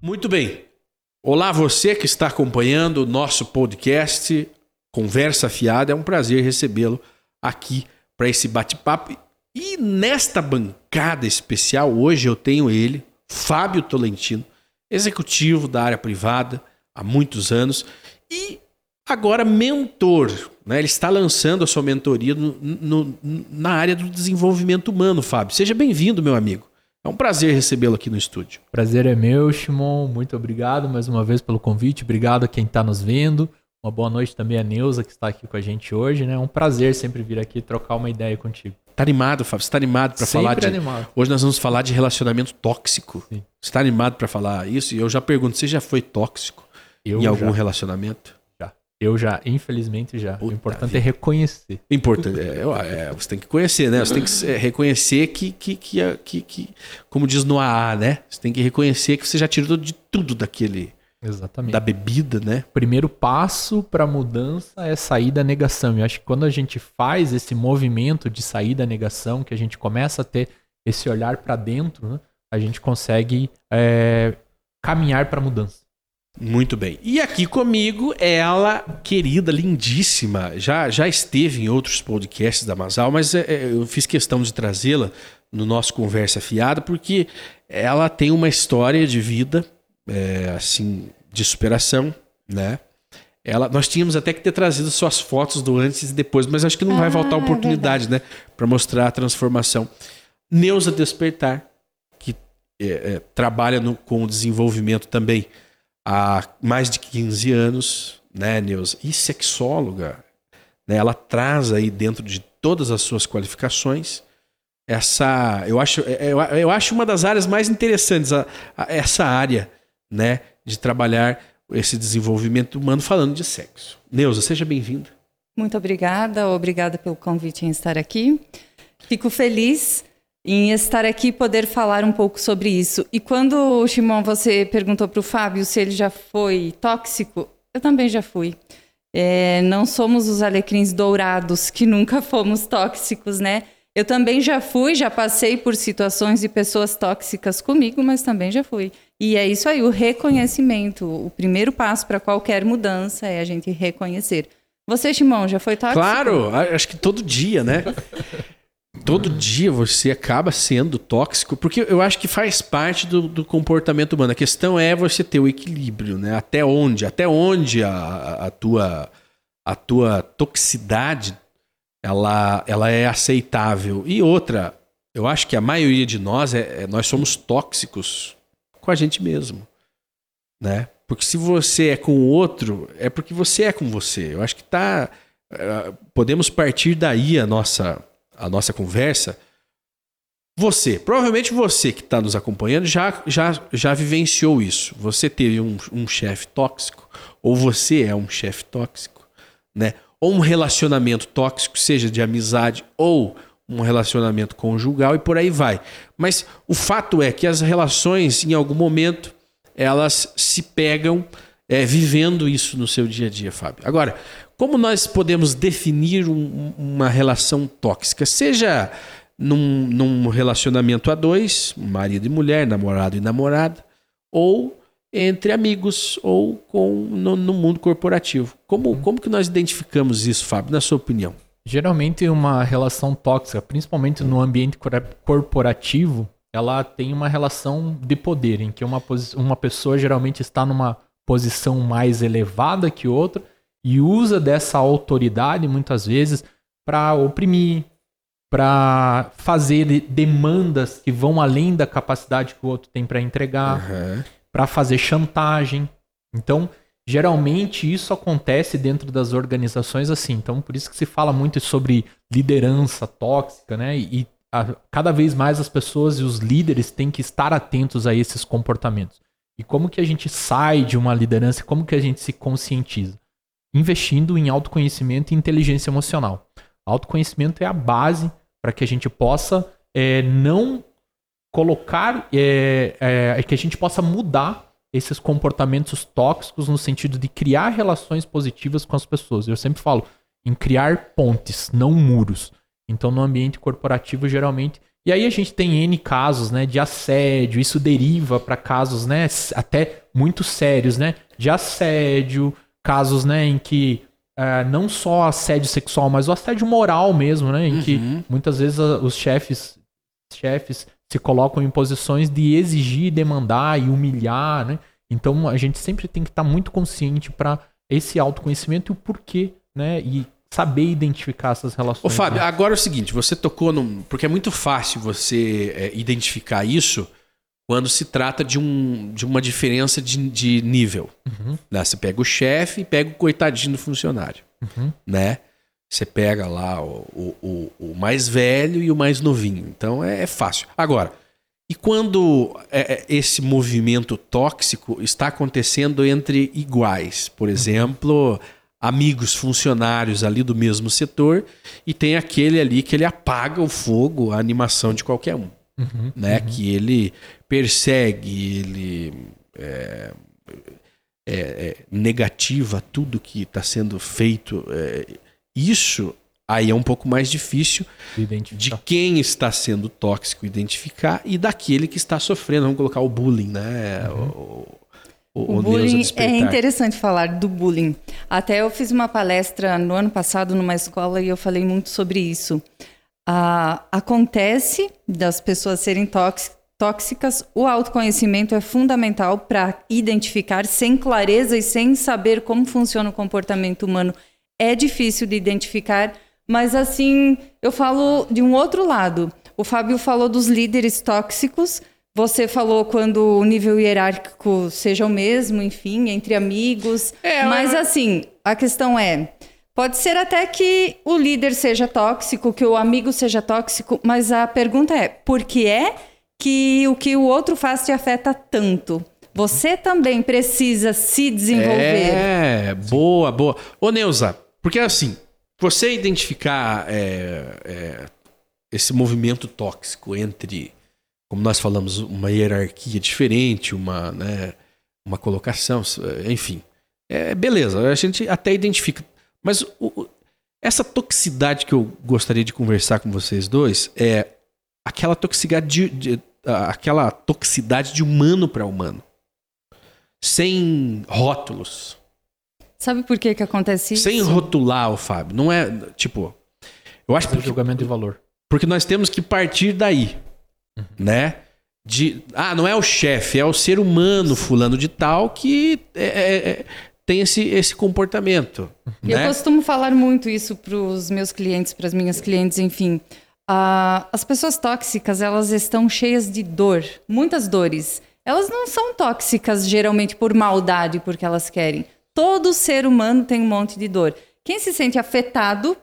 Muito bem. Olá, você que está acompanhando o nosso podcast Conversa Fiada. É um prazer recebê-lo aqui para esse bate-papo. E nesta bancada especial, hoje eu tenho ele, Fábio Tolentino, executivo da área privada há muitos anos e agora mentor. Né? Ele está lançando a sua mentoria no, no, na área do desenvolvimento humano, Fábio. Seja bem-vindo, meu amigo. É um prazer recebê-lo aqui no estúdio. Prazer é meu, Shimon. Muito obrigado mais uma vez pelo convite. Obrigado a quem está nos vendo. Uma boa noite também a Neuza, que está aqui com a gente hoje. né? É um prazer sempre vir aqui trocar uma ideia contigo. Tá animado, Fábio? Você tá animado para falar de. Animado. Hoje nós vamos falar de relacionamento tóxico. Sim. Você tá animado para falar isso? E eu já pergunto, você já foi tóxico eu em algum já. relacionamento? Eu já, infelizmente já. Puta o importante vida. é reconhecer. Importante. É, é, você tem que conhecer, né? Você tem que é, reconhecer que, que, que, que, que, como diz no AA, né? Você tem que reconhecer que você já tirou de tudo daquele. Exatamente. Da bebida, né? Primeiro passo para mudança é sair da negação. Eu acho que quando a gente faz esse movimento de sair da negação, que a gente começa a ter esse olhar para dentro, né? a gente consegue é, caminhar para a mudança. Muito bem. E aqui comigo, ela, querida, lindíssima, já, já esteve em outros podcasts da Masal, mas é, é, eu fiz questão de trazê-la no nosso Conversa Fiada, porque ela tem uma história de vida, é, assim, de superação, né? Ela, nós tínhamos até que ter trazido suas fotos do antes e depois, mas acho que não ah, vai faltar é oportunidade, é né? Para mostrar a transformação. Neuza Despertar, que é, trabalha no, com o desenvolvimento também há mais de 15 anos, né, Neuza? E sexóloga, né? Ela traz aí dentro de todas as suas qualificações essa, eu acho, é, é, eu, eu acho uma das áreas mais interessantes a, a, essa área, né, de trabalhar esse desenvolvimento humano falando de sexo. Neuza, seja bem-vinda. Muito obrigada, obrigada pelo convite em estar aqui. Fico feliz em estar aqui e poder falar um pouco sobre isso. E quando, Shimon, você perguntou para o Fábio se ele já foi tóxico, eu também já fui. É, não somos os alecrins dourados que nunca fomos tóxicos, né? Eu também já fui, já passei por situações e pessoas tóxicas comigo, mas também já fui. E é isso aí, o reconhecimento. O primeiro passo para qualquer mudança é a gente reconhecer. Você, Shimon, já foi tóxico? Claro, acho que todo dia, né? todo dia você acaba sendo tóxico, porque eu acho que faz parte do, do, comportamento humano. A questão é você ter o equilíbrio, né? Até onde, até onde a, a tua a tua toxicidade ela, ela é aceitável. E outra, eu acho que a maioria de nós é, é nós somos tóxicos com a gente mesmo, né? Porque se você é com o outro, é porque você é com você. Eu acho que tá uh, podemos partir daí a nossa a nossa conversa, você, provavelmente você que está nos acompanhando já, já, já vivenciou isso. Você teve um, um chefe tóxico, ou você é um chefe tóxico, né? Ou um relacionamento tóxico, seja de amizade ou um relacionamento conjugal e por aí vai. Mas o fato é que as relações, em algum momento, elas se pegam é, vivendo isso no seu dia a dia, Fábio. Agora, como nós podemos definir um, uma relação tóxica? Seja num, num, relacionamento a dois, marido e mulher, namorado e namorada, ou entre amigos, ou com, no, no mundo corporativo. Como, uhum. como que nós identificamos isso, Fábio, na sua opinião? Geralmente uma relação tóxica, principalmente no ambiente corporativo, ela tem uma relação de poder, em que uma, uma pessoa geralmente está numa posição mais elevada que outra e usa dessa autoridade muitas vezes para oprimir, para fazer demandas que vão além da capacidade que o outro tem para entregar, uhum. para fazer chantagem. Então, geralmente isso acontece dentro das organizações assim. Então, por isso que se fala muito sobre liderança tóxica, né? E a, cada vez mais as pessoas e os líderes têm que estar atentos a esses comportamentos. E como que a gente sai de uma liderança? Como que a gente se conscientiza? investindo em autoconhecimento e inteligência emocional. Autoconhecimento é a base para que a gente possa é, não colocar, é, é, é, que a gente possa mudar esses comportamentos tóxicos no sentido de criar relações positivas com as pessoas. Eu sempre falo em criar pontes, não muros. Então, no ambiente corporativo, geralmente. E aí a gente tem N casos, né, de assédio, isso deriva para casos, né, até muito sérios, né, de assédio, casos, né, em que é, não só assédio sexual, mas o assédio moral mesmo, né, em uhum. que muitas vezes os chefes, chefes se colocam em posições de exigir, demandar e humilhar, né? Então a gente sempre tem que estar muito consciente para esse autoconhecimento e o porquê, né? E saber identificar essas relações. Ô Fábio, né? agora é o seguinte, você tocou num... Porque é muito fácil você é, identificar isso quando se trata de, um, de uma diferença de, de nível. Uhum. Né? Você pega o chefe e pega o coitadinho do funcionário, uhum. né? Você pega lá o, o, o, mais velho e o mais novinho. Então é, é fácil. Agora, e quando é, é, esse movimento tóxico está acontecendo entre iguais? Por uhum. Amigos, funcionários ali do mesmo setor, e tem aquele ali que ele apaga o fogo, a animação de qualquer um. Uhum, né? Uhum. Que ele persegue, ele é, é, é negativa tudo que está sendo feito é, isso aí é um pouco mais difícil de quem está sendo tóxico identificar e daquele que está sofrendo. Vamos colocar o bullying, né? Uhum. O, o, o bullying é interessante falar do bullying. Até eu fiz uma palestra no ano passado numa escola e eu falei muito sobre isso. Ah, acontece das pessoas serem tóxicas, o autoconhecimento é fundamental para identificar sem clareza e sem saber como funciona o comportamento humano é difícil de identificar, mas assim, eu falo de um outro lado. O Fábio falou dos líderes tóxicos, você falou quando o nível hierárquico seja o mesmo, enfim, entre amigos. É, mas assim, a questão é. Pode ser até que o líder seja tóxico, que o amigo seja tóxico, mas a pergunta é: por que é que o que o outro faz te afeta tanto? Você também precisa se desenvolver. É, boa, boa. Ô, Neuza, porque assim, você identificar é, é, esse movimento tóxico entre, como nós falamos, uma hierarquia diferente, uma, né, uma colocação, enfim. É, beleza, a gente até identifica. Mas o, essa toxicidade que eu gostaria de conversar com vocês dois é aquela toxicidade de, de aquela toxicidade de humano para humano. Sem rótulos. Sabe por que que acontece isso? Sem rotular o Fábio. Não é, tipo... Eu acho que... julgamento de valor. Porque nós temos que partir daí, uhum. né? De, ah, não é o chefe, é o ser humano fulano de tal que é, é, é tem esse, esse comportamento. Uhum. Né? Eu costumo falar muito isso para os meus clientes, para as minhas clientes, enfim. Uh, as pessoas tóxicas, elas estão cheias de dor, muitas dores. Elas não são tóxicas geralmente por maldade, porque elas querem. Todo ser humano tem um monte de dor. Quem se sente afetado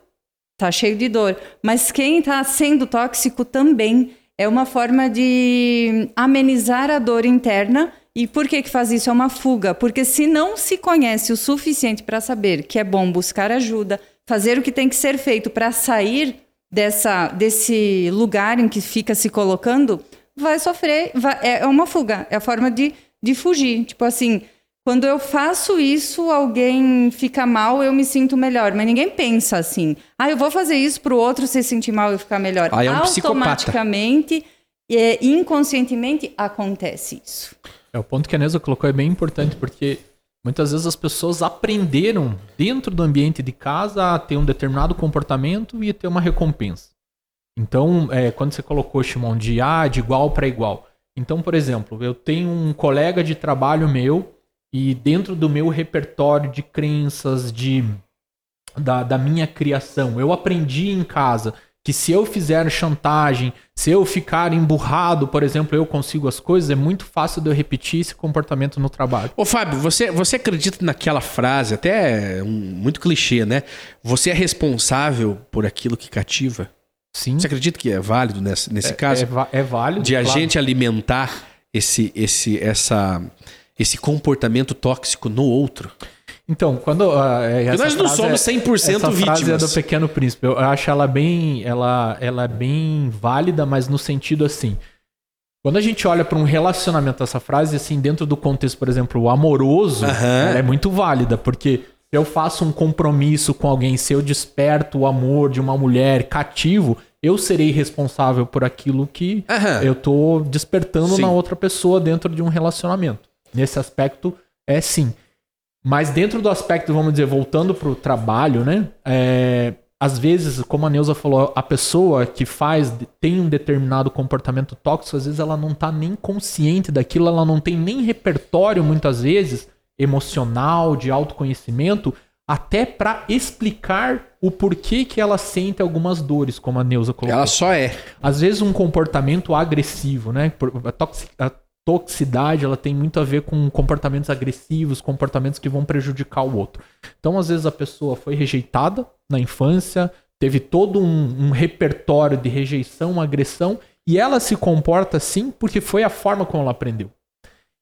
tá cheio de dor, mas quem está sendo tóxico também é uma forma de amenizar a dor interna. E por que que faz isso? É uma fuga, porque se não se conhece o suficiente para saber que é bom buscar ajuda, fazer o que tem que ser feito para sair dessa desse lugar em que fica se colocando, vai sofrer, vai, é uma fuga, é a forma de, de fugir. Tipo assim, quando eu faço isso, alguém fica mal, eu me sinto melhor. Mas ninguém pensa assim. Ah, eu vou fazer isso para o outro se sentir mal e ficar melhor. Aí é um Automaticamente, e inconscientemente, acontece isso. É, o ponto que a Neuza colocou é bem importante, porque muitas vezes as pessoas aprenderam dentro do ambiente de casa a ter um determinado comportamento e ter uma recompensa. Então, é, quando você colocou, Shimon, de, ah, de igual para igual. Então, por exemplo, eu tenho um colega de trabalho meu e dentro do meu repertório de crenças, de da, da minha criação, eu aprendi em casa que se eu fizer chantagem, se eu ficar emburrado, por exemplo, eu consigo as coisas, é muito fácil de eu repetir esse comportamento no trabalho. Ô Fábio, você, você acredita naquela frase, até um, muito clichê, né? Você é responsável por aquilo que cativa? Sim. Você acredita que é válido nesse, nesse é, caso? É, é válido. De a claro. gente alimentar esse, esse, essa esse comportamento tóxico no outro. Então, quando. Uh, nós não somos 100% é, essa vítimas. frase é do Pequeno Príncipe. Eu acho ela bem, ela, ela é bem válida, mas no sentido assim. Quando a gente olha para um relacionamento, essa frase, assim, dentro do contexto, por exemplo, o amoroso, ela é muito válida, porque Se eu faço um compromisso com alguém, se eu desperto o amor de uma mulher cativo, eu serei responsável por aquilo que Aham. eu tô despertando Sim. na outra pessoa dentro de um relacionamento. Nesse aspecto, é sim. Mas dentro do aspecto, vamos dizer, voltando pro trabalho, né? É, às vezes, como a Neuza falou, a pessoa que faz, tem um determinado comportamento tóxico, às vezes ela não tá nem consciente daquilo, ela não tem nem repertório, muitas vezes, emocional, de autoconhecimento, até para explicar o porquê que ela sente algumas dores, como a Neuza colocou Ela só é. às vezes um comportamento agressivo, né? A, toxi- a toxicidade ela tem muito a ver com comportamentos agressivos, comportamentos que vão prejudicar o outro. Então, às vezes a pessoa foi rejeitada na infância, teve todo um, um repertório de rejeição, agressão, e ela se comporta assim porque foi a forma como ela aprendeu.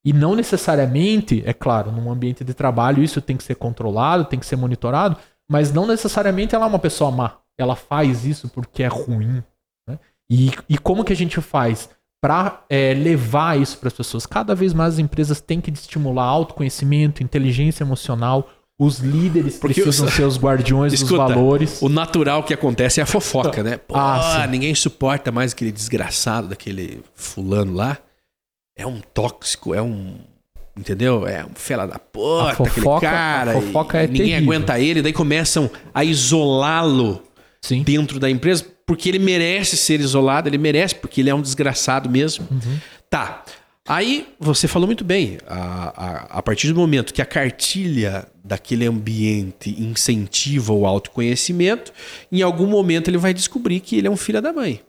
E não necessariamente, é claro, num ambiente de trabalho isso tem que ser controlado, tem que ser monitorado, mas não necessariamente ela é uma pessoa má. Ela faz isso porque é ruim. né? E, e como que a gente faz para levar isso para as pessoas? Cada vez mais as empresas têm que estimular autoconhecimento, inteligência emocional. Os líderes Porque precisam os- ser os guardiões dos Escuta, valores. O natural que acontece é a fofoca, né? Pô, Ah, ninguém suporta mais aquele desgraçado daquele fulano lá. É um tóxico, é um. Entendeu? É um fela da puta, A fofoca- aquele cara. a fofoca é ninguém terrível. aguenta ele, daí começam a isolá-lo dentro da empresa, porque ele merece ser isolado, ele merece, porque ele é um desgraçado mesmo. Tá. Aí você falou muito bem. A, a, a partir do momento que a cartilha daquele ambiente incentiva o autoconhecimento, em algum momento ele vai descobrir que ele é um filho da mãe.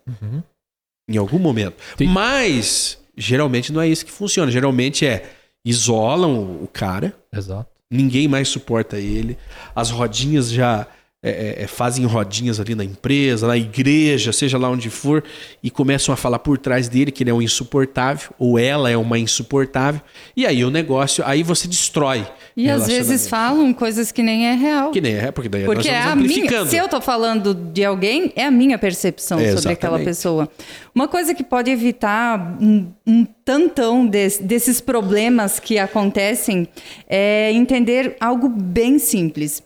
Em algum momento. Sim. Mas geralmente não é isso que funciona. Geralmente é isolam o cara, Exato. ninguém mais suporta ele. As rodinhas já é, é, é, fazem rodinhas ali na empresa, na igreja, seja lá onde for, e começam a falar por trás dele que ele é um insuportável, ou ela é uma insuportável. E aí o negócio, aí você destrói. E às vezes falam coisas que nem é real. Que nem é, porque daí Porque nós é a minha. Se eu tô falando de alguém, é a minha percepção É, sobre aquela pessoa. Uma coisa que pode evitar um, um tantão des- desses problemas que acontecem é entender algo bem simples.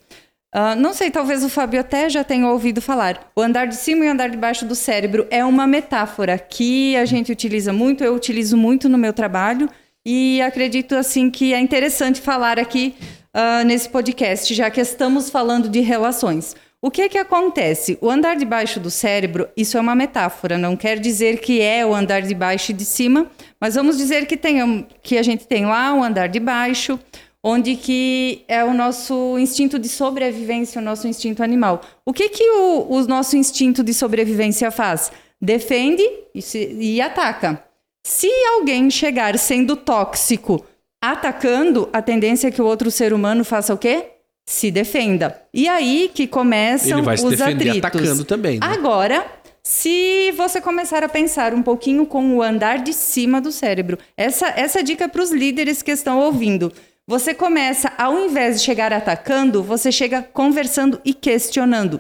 Ah, não sei, talvez o Fábio até já tenha ouvido falar. O andar de cima e o andar de baixo do cérebro é uma metáfora que a gente utiliza muito, eu utilizo muito no meu trabalho e acredito assim que é interessante falar aqui ah, nesse podcast, já que estamos falando de relações. O que que acontece? O andar de baixo do cérebro, isso é uma metáfora, não quer dizer que é o andar de baixo e de cima, mas vamos dizer que, tenham, que a gente tem lá o andar de baixo, onde que é o nosso instinto de sobrevivência, o nosso instinto animal. O que que o, o nosso instinto de sobrevivência faz? Defende e, se- e ataca. Se alguém chegar sendo tóxico, atacando, a tendência é que o outro ser humano faça o quê? Se defenda. E aí que começam Ele vai se os defender atritos. atacando também. Né? Agora, se você começar a pensar um pouquinho com o andar de cima do cérebro, essa, essa dica para os líderes que estão ouvindo. Você começa, ao invés de chegar atacando, você chega conversando e questionando.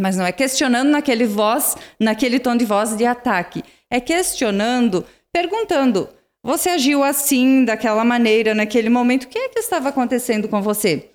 Mas não é questionando naquele voz, naquele tom de voz de ataque. É questionando, perguntando: você agiu assim, daquela maneira, naquele momento, o que é que estava acontecendo com você?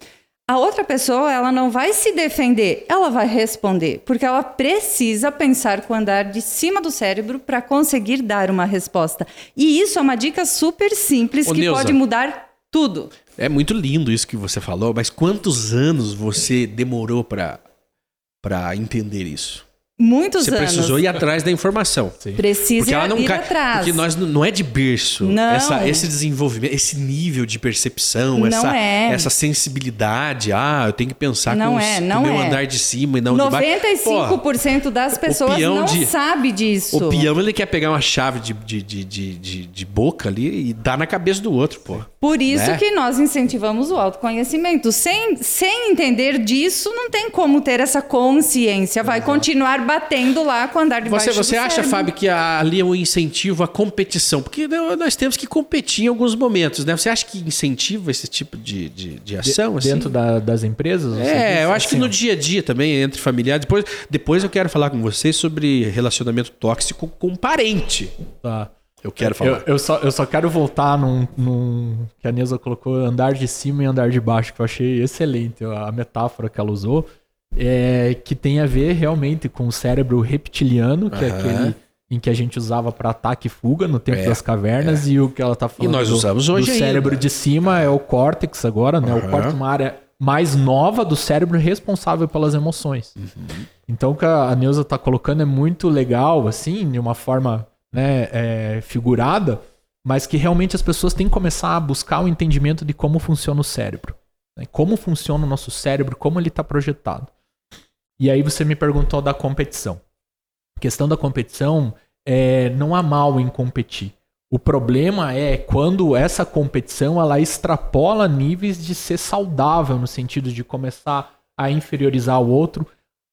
A outra pessoa, ela não vai se defender, ela vai responder, porque ela precisa pensar com o andar de cima do cérebro para conseguir dar uma resposta. E isso é uma dica super simples Ô, que Neuza. pode mudar tudo. É muito lindo isso que você falou, mas quantos anos você demorou para entender isso? Muitos Você anos. precisou ir atrás da informação. Precisa Porque ela não ir cai. atrás. Porque nós não é de berço. Não. Essa, esse desenvolvimento, esse nível de percepção, Não essa, é. essa sensibilidade. Ah, eu tenho que pensar Não com, os- é, com não o meu é. andar de cima e não de baixo. 95% das pessoas não de- sabe disso. O peão ele quer pegar uma chave de, de, de, de, de, de boca ali e dar na cabeça do outro, pô. Por isso Né? que nós incentivamos o autoconhecimento. Sem, sem entender disso, não tem como ter essa consciência. Vai continuar batendo lá com o andar de Você, baixo você do acha, cérebro. Fábio, que ali é um incentivo à competição? Porque não- nós temos que competir em alguns momentos, né? Você acha que incentiva esse tipo de, de, de ação? assim? Dentro da- das empresas? É, diz? eu acho que Assim, no dia a dia também, entre familiares. Depois, depois eu quero falar com vocês sobre relacionamento tóxico com parente. Tá. Eu quero falar. Eu, eu só, eu só quero voltar num, num. que a Neuza colocou andar de cima e andar de baixo, que eu achei excelente a metáfora que ela usou. É, que tem a ver realmente com o cérebro reptiliano, que é Aham. aquele em que a gente usava para ataque e fuga no tempo É, das cavernas, e o que ela tá falando nós do- usamos hoje do cérebro ainda. de cima é o córtex agora, né? O Aham. córtex é uma área mais nova do cérebro responsável pelas emoções. Uhum. Então o que a Neuza tá colocando é muito legal, assim, de uma forma né, é, figurada, mas que realmente as pessoas têm que começar a buscar o entendimento de como funciona o cérebro. né? Como funciona o nosso cérebro, como ele está projetado. E aí você me perguntou da competição. A questão da competição é não há mal em competir. O problema é quando essa competição ela extrapola níveis de ser saudável no sentido de começar a inferiorizar o outro.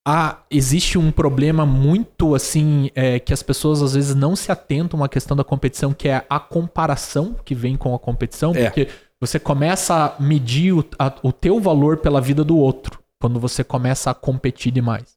Ah, existe um problema muito assim é, que as pessoas às vezes não se atentam à questão da competição, que é a comparação que vem com a competição, É. porque você começa a medir o, a- o teu valor pela vida do outro quando você começa a competir demais.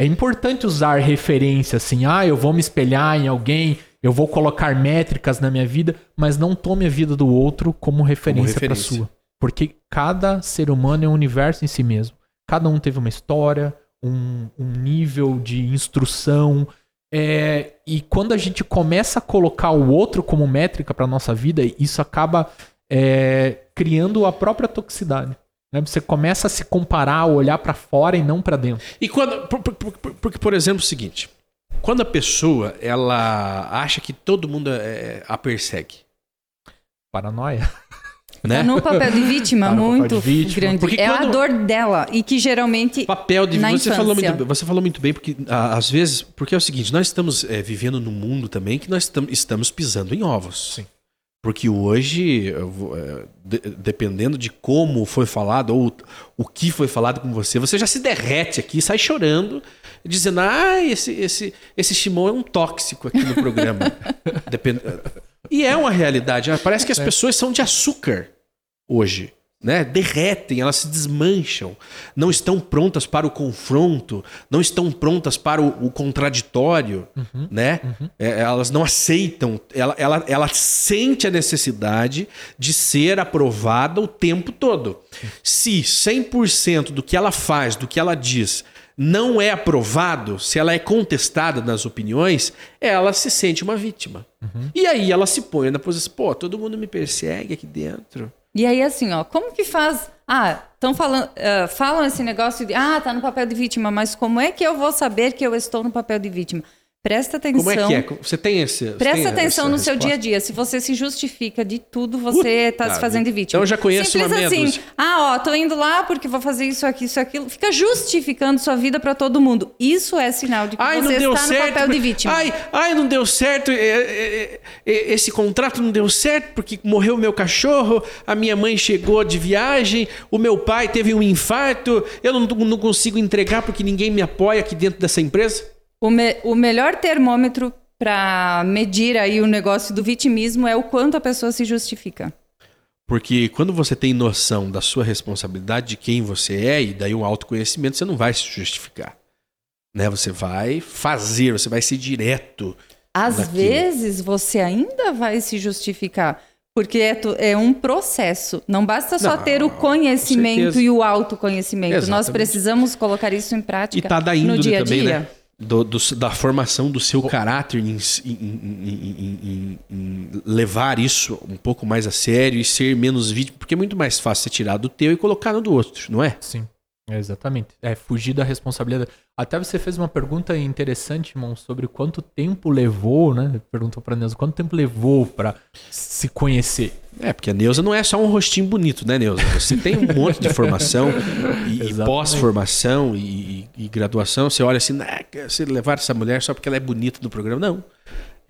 É importante usar referência assim, ah, eu vou me espelhar em alguém, eu vou colocar métricas na minha vida, mas não tome a vida do outro como referência para sua. Porque cada ser humano é um universo em si mesmo. Cada um teve uma história, um, um nível de instrução. é, e quando a gente começa a colocar o outro como métrica para nossa vida, isso acaba é, criando a própria toxicidade. Né? Você começa a se comparar, olhar para fora e não para dentro. E quando. por- por- por- Porque, por exemplo, é o seguinte: quando a pessoa ela acha que todo mundo é, a persegue, Paranoia. né? Tá no papel de vítima Tá muito de vítima. grande. Porque é a quando- dor dela. E que geralmente. papel de Na você falou infância. muito bem- você falou muito bem porque às vezes porque é o seguinte nós estamos eh, vivendo num mundo também que nós tam- estamos pisando em ovos Sim. Porque hoje de- dependendo de como foi falado ou o que foi falado com você você já se derrete aqui sai chorando dizendo ah esse esse esse Shimon é um tóxico aqui no programa Depend... e é uma realidade né? parece que as pessoas são de açúcar hoje. Né? Derretem, elas se desmancham, não estão prontas para o confronto, não estão prontas para o, o contraditório, né? É, elas não aceitam, ela, ela, ela sente a necessidade de ser aprovada o tempo todo. Se 100% do que ela faz, do que ela diz, não é aprovado, se ela é contestada nas opiniões, ela se sente uma vítima. E aí ela se põe na posição, pô, todo mundo me persegue aqui dentro. E aí, assim, ó, como que faz. Ah, estão falando. ah, falam esse negócio de. Ah, tá no papel de vítima, mas como é que eu vou saber que eu estou no papel de vítima? Presta atenção. Como é que é? Você tem esse. você Presta tem atenção no seu dia a dia. Se você se justifica de tudo, você está se fazendo de vítima. Então eu já conheço Simples uma meia assim. dúzia. Ah, ó, tô indo lá porque vou fazer isso aqui, isso aquilo. Fica justificando sua vida para todo mundo. Isso é sinal de que Ai, você está certo. no papel de vítima. Ai, ai, não deu certo. é, é, é, Esse contrato não deu certo porque morreu meu cachorro, a minha mãe chegou de viagem, o meu pai teve um infarto, eu não, não consigo entregar porque ninguém me apoia aqui dentro dessa empresa. O, me- o melhor termômetro para medir aí o negócio do vitimismo é o quanto a pessoa se justifica. Porque quando você tem noção da sua responsabilidade, de quem você é, e daí um autoconhecimento, você não vai se justificar. Né? Você vai fazer, você vai ser direto. Às Naquilo. vezes você ainda vai se justificar. Porque é, é um processo. Não basta só Não, ter o conhecimento e o autoconhecimento. Nós Exatamente. precisamos colocar isso em E prática tá no dia a também, dia. né? Do- do- da formação do seu caráter em, em- em- em- levar isso um pouco mais a sério e ser menos vítima, porque é muito mais fácil você tirar do teu e colocar no do outro, não é? Sim, exatamente. É fugir da responsabilidade. Até você fez uma pergunta interessante, irmão, sobre quanto tempo levou, né? Perguntou pra Neuza, quanto tempo levou pra se conhecer? É, porque a Neuza não é só um rostinho bonito, né, Neuza? Você tem um monte de formação e- pós-formação e, e- e graduação. Você olha assim, "Ah, se levar essa mulher só porque ela é bonita no programa. Não.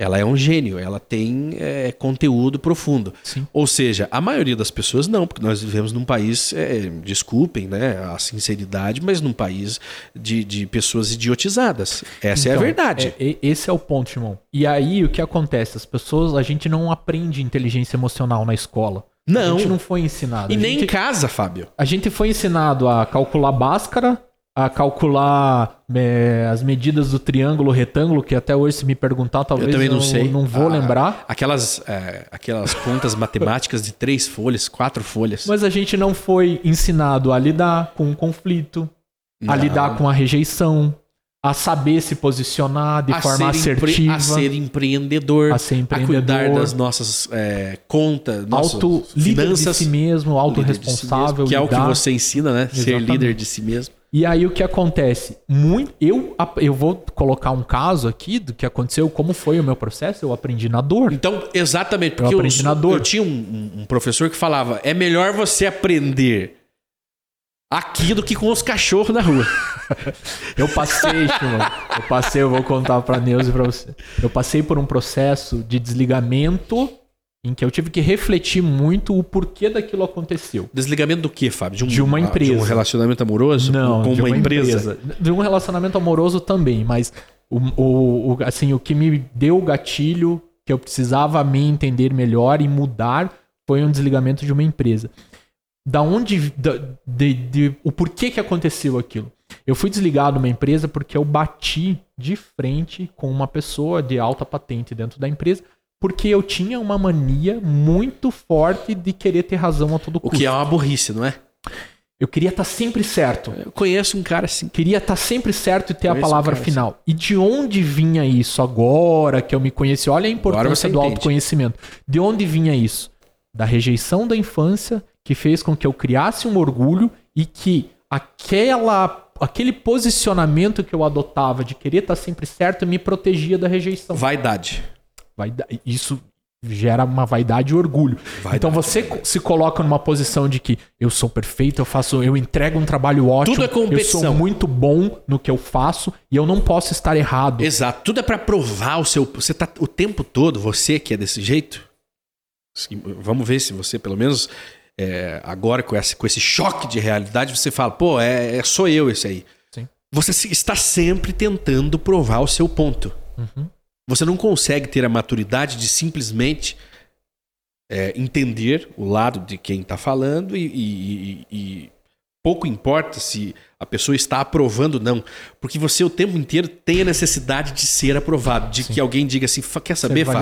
Ela é um gênio, ela tem é, conteúdo profundo. Sim. Ou seja, a maioria das pessoas não, porque nós vivemos num país, é, desculpem né, a sinceridade, mas num país de, de pessoas idiotizadas. Essa é a Então, verdade. é- esse é o ponto, irmão. E aí, o que acontece? As pessoas, a gente não aprende inteligência emocional na escola. Não. A gente não foi ensinado. E a nem em gente, casa, Fábio. a gente foi ensinado a calcular báscara, a calcular é, as medidas do triângulo, retângulo, que até hoje se me perguntar, talvez eu também não sei. não vou Ah, lembrar. Aquelas, é, aquelas contas matemáticas de três folhas, quatro folhas. Mas a gente não foi ensinado a lidar com o conflito, a Não. lidar com a rejeição, a saber se posicionar de a forma ser assertiva, a ser empreendedor, a ser a empreendedor, cuidar das nossas é, contas, nossas auto líder de finanças. si mesmo, de si autorresponsável, mesmo, que é o que você ensina, né? Ser Exatamente. líder de si mesmo. E aí o que acontece? Muito, eu, eu vou colocar um caso aqui do que aconteceu, como foi o meu processo, eu aprendi na dor. Então, exatamente, porque Eu eu, aprendi na dor. eu tinha um, um- professor que falava: é melhor você aprender aqui do que com os cachorros na rua. Eu passei, Shimon, eu passei, eu vou contar pra Neuza e pra você. Eu passei por um processo de desligamento em que eu tive que refletir muito o porquê daquilo aconteceu. Desligamento do quê, Fábio? De, um, De uma De um empresa. relacionamento amoroso Não, com de uma, empresa. De um relacionamento amoroso também, mas o, o, o- assim, o que me deu o gatilho que eu precisava me entender melhor e mudar foi um desligamento de uma empresa. Da onde. Da, de, de- o porquê que aconteceu aquilo? Eu fui desligado de uma empresa porque eu bati de frente com uma pessoa de alta patente dentro da empresa, porque eu tinha uma mania muito forte de querer ter razão a todo O custo. que é uma burrice, não é? Eu queria estar sempre certo Eu conheço um cara assim. queria estar sempre certo e ter a Conheço palavra um final. E de onde vinha isso agora que eu me conheci? Olha a importância do entende. autoconhecimento. De onde vinha isso? Da rejeição da infância que fez com que eu criasse um orgulho e que aquela aquele posicionamento que eu adotava de querer estar sempre certo me protegia da rejeição. Vaidade. Isso gera uma vaidade e orgulho. Vaidade, então você se coloca numa posição de que eu sou perfeito, eu faço, eu entrego um trabalho ótimo, Tudo é competição. eu sou muito bom no que eu faço e eu não posso estar errado. Exato. Tudo é pra provar o seu. Você tá o tempo todo, você que é desse jeito. Vamos ver se você, pelo menos, é, agora com esse, com esse choque de realidade, você fala, pô, é, é sou eu esse aí. Sim. Você está sempre tentando provar o seu ponto. Uhum. Você não consegue ter a maturidade de simplesmente é, entender o lado de quem está falando e, e- e- pouco importa se a pessoa está aprovando ou não, porque você o tempo inteiro tem a necessidade de ser aprovado, de Sim. que alguém diga assim, "Fa- quer saber, Fábio?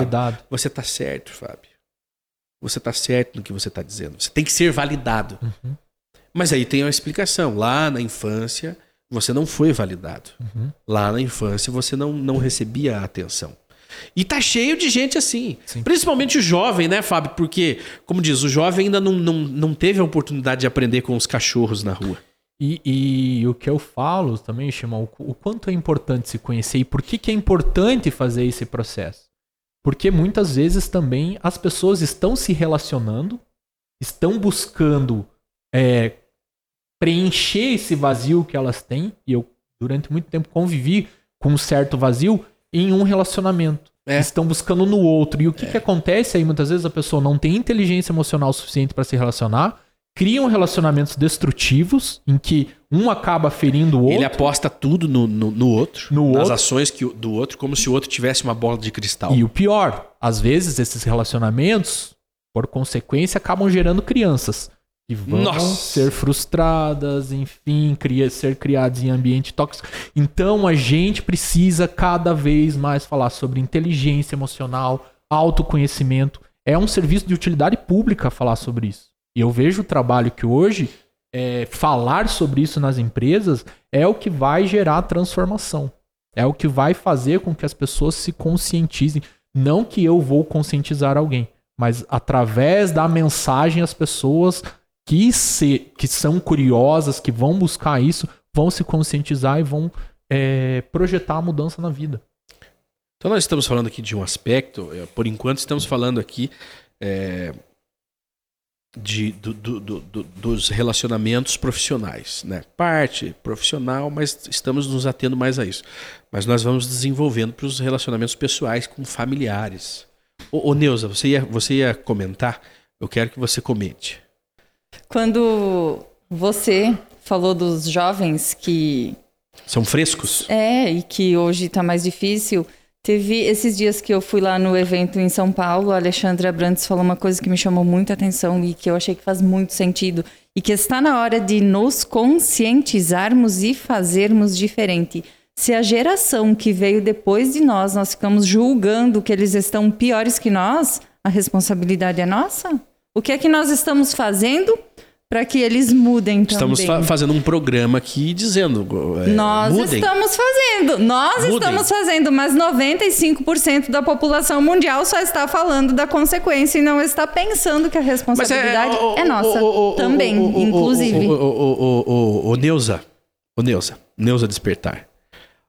Você está certo, Fábio. Você está certo no que você está dizendo. Você tem que ser validado. Uhum. Mas aí tem uma explicação. Lá na infância, você não foi validado. Uhum. Lá na infância, você não, não recebia a atenção. E tá cheio de gente assim. Sim. Principalmente o jovem, né, Fábio? Porque, como diz, o jovem ainda não, não, não teve a oportunidade de aprender com os cachorros na rua. E, e o que eu falo também, Shimon, o, quanto é importante se conhecer e por que, que é importante fazer esse processo. Porque muitas vezes também as pessoas estão se relacionando, estão buscando é, preencher esse vazio que elas têm, e eu durante muito tempo convivi com um certo vazio em um relacionamento. É. Estão buscando no outro. E o que, que acontece aí? Muitas vezes a pessoa não tem inteligência emocional suficiente para se relacionar, criam relacionamentos destrutivos, em que um acaba ferindo o outro. Ele aposta tudo no, no, no outro, No nas outro. ações que, do outro, como se o outro tivesse uma bola de cristal. E o pior, às vezes esses relacionamentos, por consequência, acabam gerando crianças que vão Nossa! ser frustradas, enfim, cria, ser criadas em ambiente tóxico. Então a gente precisa cada vez mais falar sobre inteligência emocional, autoconhecimento. É um serviço de utilidade pública falar sobre isso. E eu vejo o trabalho que hoje é, falar sobre isso nas empresas é o que vai gerar transformação. É o que vai fazer com que as pessoas se conscientizem. Não que eu vou conscientizar alguém, mas através da mensagem as pessoas que, se, que são curiosas, que vão buscar isso, vão se conscientizar e vão é, projetar a mudança na vida. Então nós estamos falando aqui de um aspecto, eh, por enquanto estamos falando aqui eh, de, do- do- do- dos relacionamentos profissionais, né? Parte profissional, mas estamos nos atendo mais a isso. Mas nós vamos desenvolvendo para os relacionamentos pessoais com familiares. Ô, ô Neuza, você ia, você ia comentar? Eu quero que você comente. Quando você falou dos jovens que São frescos? é e que hoje está mais difícil, Teve esses dias que eu fui lá no evento em São Paulo, a Alexandra Brandes falou uma coisa que me chamou muita atenção e que eu achei que faz muito sentido. E que está na hora de nos conscientizarmos e fazermos diferente. Se a geração que veio depois de nós, nós ficamos julgando que eles estão piores que nós, a responsabilidade é nossa? O que é que nós estamos fazendo para que eles mudem Estamos também? fa- fazendo um programa aqui dizendo. é, Nós mudem. estamos fazendo, nós Mudem. estamos fazendo, mas 95% da população mundial só está falando da consequência e não está pensando que a responsabilidade ô, é nossa. ô, ô, também, inclusive. Ô, Neuza. Ô, Neuza. Neuza Despertar.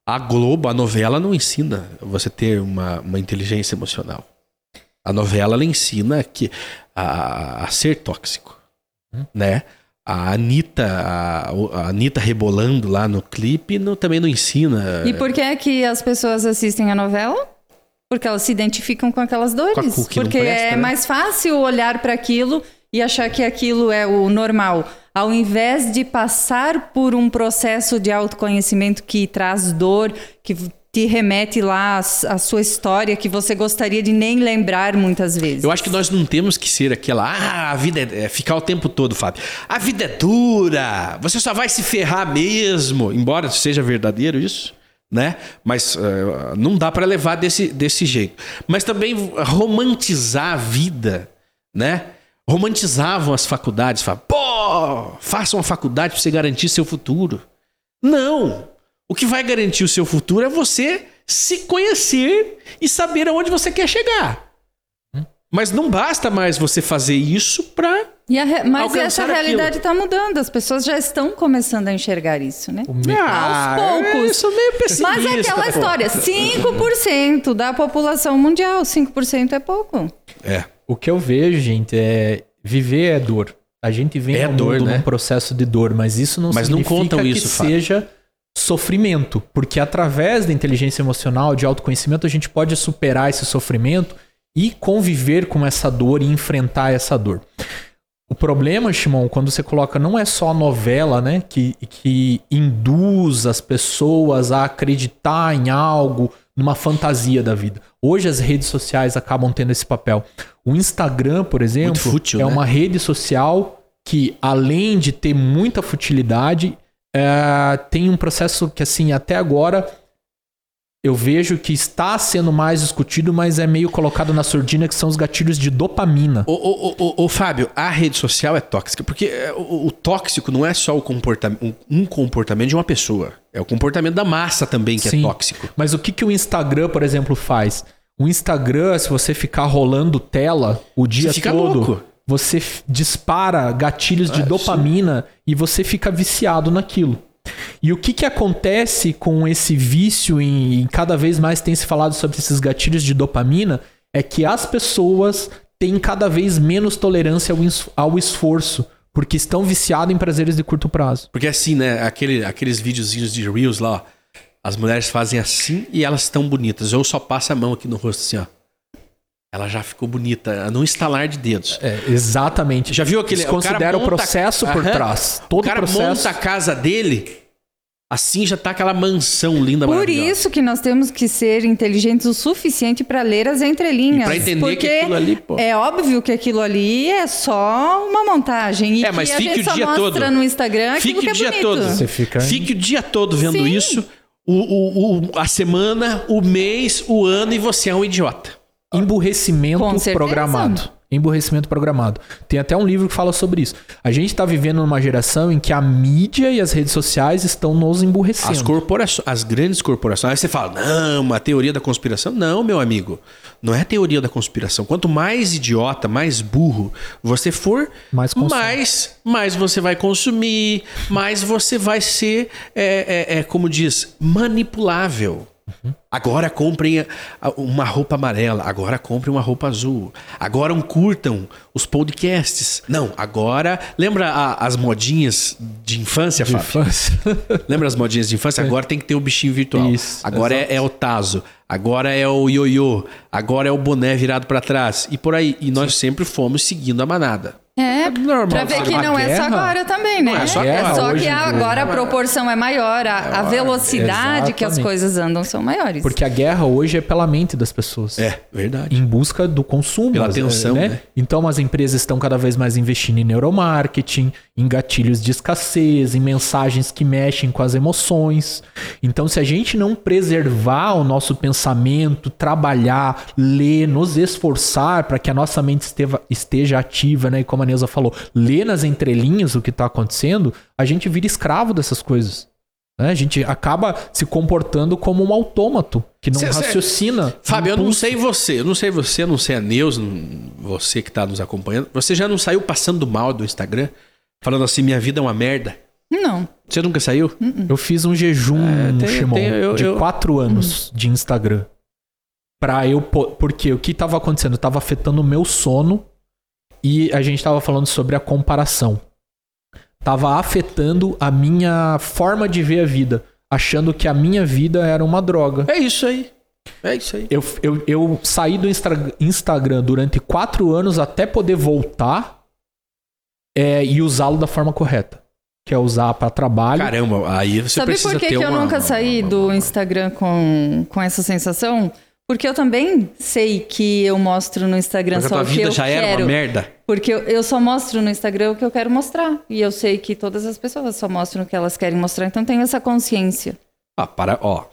A Globo, a novela não ensina você ter uma, uma inteligência emocional. A novela, ela ensina que, a, a ser tóxico. Né? A Anitta, a, a Anitta rebolando lá no clipe não, também não ensina. E por que é que as pessoas assistem a novela? Porque elas se identificam com aquelas dores. Com Porque presta, é né? mais fácil olhar para aquilo e achar que aquilo é o normal. Ao invés de passar por um processo de autoconhecimento que traz dor, que te remete lá à sua história que você gostaria de nem lembrar muitas vezes. Eu acho que nós não temos que ser aquela, ah, a vida é, é ficar o tempo todo, Fábio. A vida é dura, você só vai se ferrar mesmo, embora seja verdadeiro isso, né? Mas eh, não dá para levar desse, desse jeito. Mas também romantizar a vida, né? Romantizavam as faculdades, falavam, pô, faça uma faculdade para você garantir seu futuro. Não! O que vai garantir o seu futuro é você se conhecer e saber aonde você quer chegar. Mas não basta mais você fazer isso pra. E a re- Mas essa realidade está mudando, as pessoas já estão começando a enxergar isso, né? Ah, poucos. Eu sou meio pessimista. Mas é aquela história, 5% da população mundial, 5% é pouco. É. O que eu vejo, gente, é viver é dor. A gente vem É ao dor, mundo né? num processo de dor, mas isso não Mas não significa contam que isso, Fábio. Sofrimento, porque através da inteligência emocional, de autoconhecimento, a gente pode superar esse sofrimento e conviver com essa dor e enfrentar essa dor. O problema, Shimon, quando você coloca não é só a novela, né, que, que induz as pessoas a acreditar em algo, numa fantasia da vida. Hoje as redes sociais acabam tendo esse papel. O Instagram, por exemplo, fútil, é né? uma rede social que, além de ter muita futilidade, é, tem um processo que, assim, até agora eu vejo que está sendo mais discutido, mas é meio colocado na surdina, que são os gatilhos de dopamina. Ô, ô, ô, ô, Fábio, a rede social é tóxica, porque é, o, o tóxico não é só o comportamento, um, um comportamento de uma pessoa. É o comportamento da massa também que Sim. é tóxico. Mas o que, que o Instagram, por exemplo, faz? O Instagram, se você ficar rolando tela o dia Você fica todo, louco. Você dispara gatilhos de É, dopamina e você fica viciado naquilo. E o que, que acontece com esse vício em, em cada vez mais tem se falado sobre esses gatilhos de dopamina é que as pessoas têm cada vez menos tolerância ao, es- ao esforço, porque estão viciados em prazeres de curto prazo. Porque assim, né, aquele, aqueles videozinhos de Reels lá, ó, as mulheres fazem assim e elas estão bonitas. Eu só passo a mão aqui no rosto assim, ó. Ela já ficou bonita, num estalar de dedos. É, exatamente. Já viu aquele Eles consideram o monta- processo por Aham. trás. Todo o cara processo. monta a casa dele, assim já tá aquela mansão linda, Por isso que nós temos que ser inteligentes o suficiente para ler as entrelinhas. Pra entender porque que aquilo ali, pô. É óbvio que aquilo ali é só uma montagem. E É, mas que a fique gente o só dia mostra todo. no Instagram aquilo Fique que o é dia bonito. todo. Você fica. Fique o dia todo vendo Sim. isso, o, o- o- a semana, o mês, o ano, e você é um idiota. Emburrecimento programado. Emburrecimento programado. Tem até um livro que fala sobre isso. A gente tá vivendo numa geração em que a mídia e as redes sociais estão nos emburrecendo. As corporações, as grandes corporações. Aí você fala, não, uma teoria da conspiração. Não, meu amigo. Não é teoria da conspiração. Quanto mais idiota, mais burro você for, Mais consome. mais, mais você vai consumir, mais você vai ser, é, é, é, como diz, manipulável. Agora comprem uma roupa amarela, agora comprem uma roupa azul. Agora um curtam os podcasts. Não, agora. Lembra a- as modinhas de infância, De Fábio? infância. Lembra as modinhas de infância? Agora tem que ter o bichinho virtual. Isso, agora é, é o taso. Agora é o ioiô. Agora é o boné virado pra trás. E por aí. E nós sempre fomos seguindo a manada. É, normal. pra ver que não é só guerra- agora também, né? Não é só agora, que hoje- agora a proporção é maior, a, a velocidade que as coisas andam são maiores. Porque a guerra hoje é pela mente das pessoas. É, verdade. Em busca do consumo. Pela mas, atenção, né? Então as empresas estão cada vez mais investindo em neuromarketing, em gatilhos de escassez, em mensagens que mexem com as emoções. Então, se a gente não preservar o nosso pensamento, trabalhar, ler, nos esforçar para que a nossa mente esteva- esteja ativa, né? E como a Neuza falou, ler nas entrelinhas o que está acontecendo, a gente vira escravo dessas coisas. né? A gente acaba se comportando como um autômato que não Cê- cê- raciocina. Fábio, eu não sei você, eu não sei você, eu não sei a Neus, não- você que tá nos acompanhando. Você já não saiu passando mal do Instagram? Falando assim, minha vida é uma merda? Não. Você nunca saiu? Eu fiz um jejum, É, tem- Shimon, tem- eu- de eu- quatro anos de Instagram. Pra eu. po- Porque o que tava acontecendo? Tava afetando o meu sono e a gente tava falando sobre a comparação. Tava afetando a minha forma de ver a vida. Achando que a minha vida era uma droga. É isso aí. É isso aí. Eu, eu, eu saí do Instra- Instagram durante quatro anos até poder voltar é, e usá-lo da forma correta. Que é usar pra trabalho. Caramba, aí você Sabe precisa por que, ter que eu uma- nunca saí uma- do Instagram com, com essa sensação? Porque eu também sei que eu mostro no Instagram Mas a só tua o que vida eu já era quero. uma merda? Porque eu, eu só mostro no Instagram o que eu quero mostrar. E eu sei que todas as pessoas só mostram o que elas querem mostrar. Então tenho essa consciência. Ah, para, ó.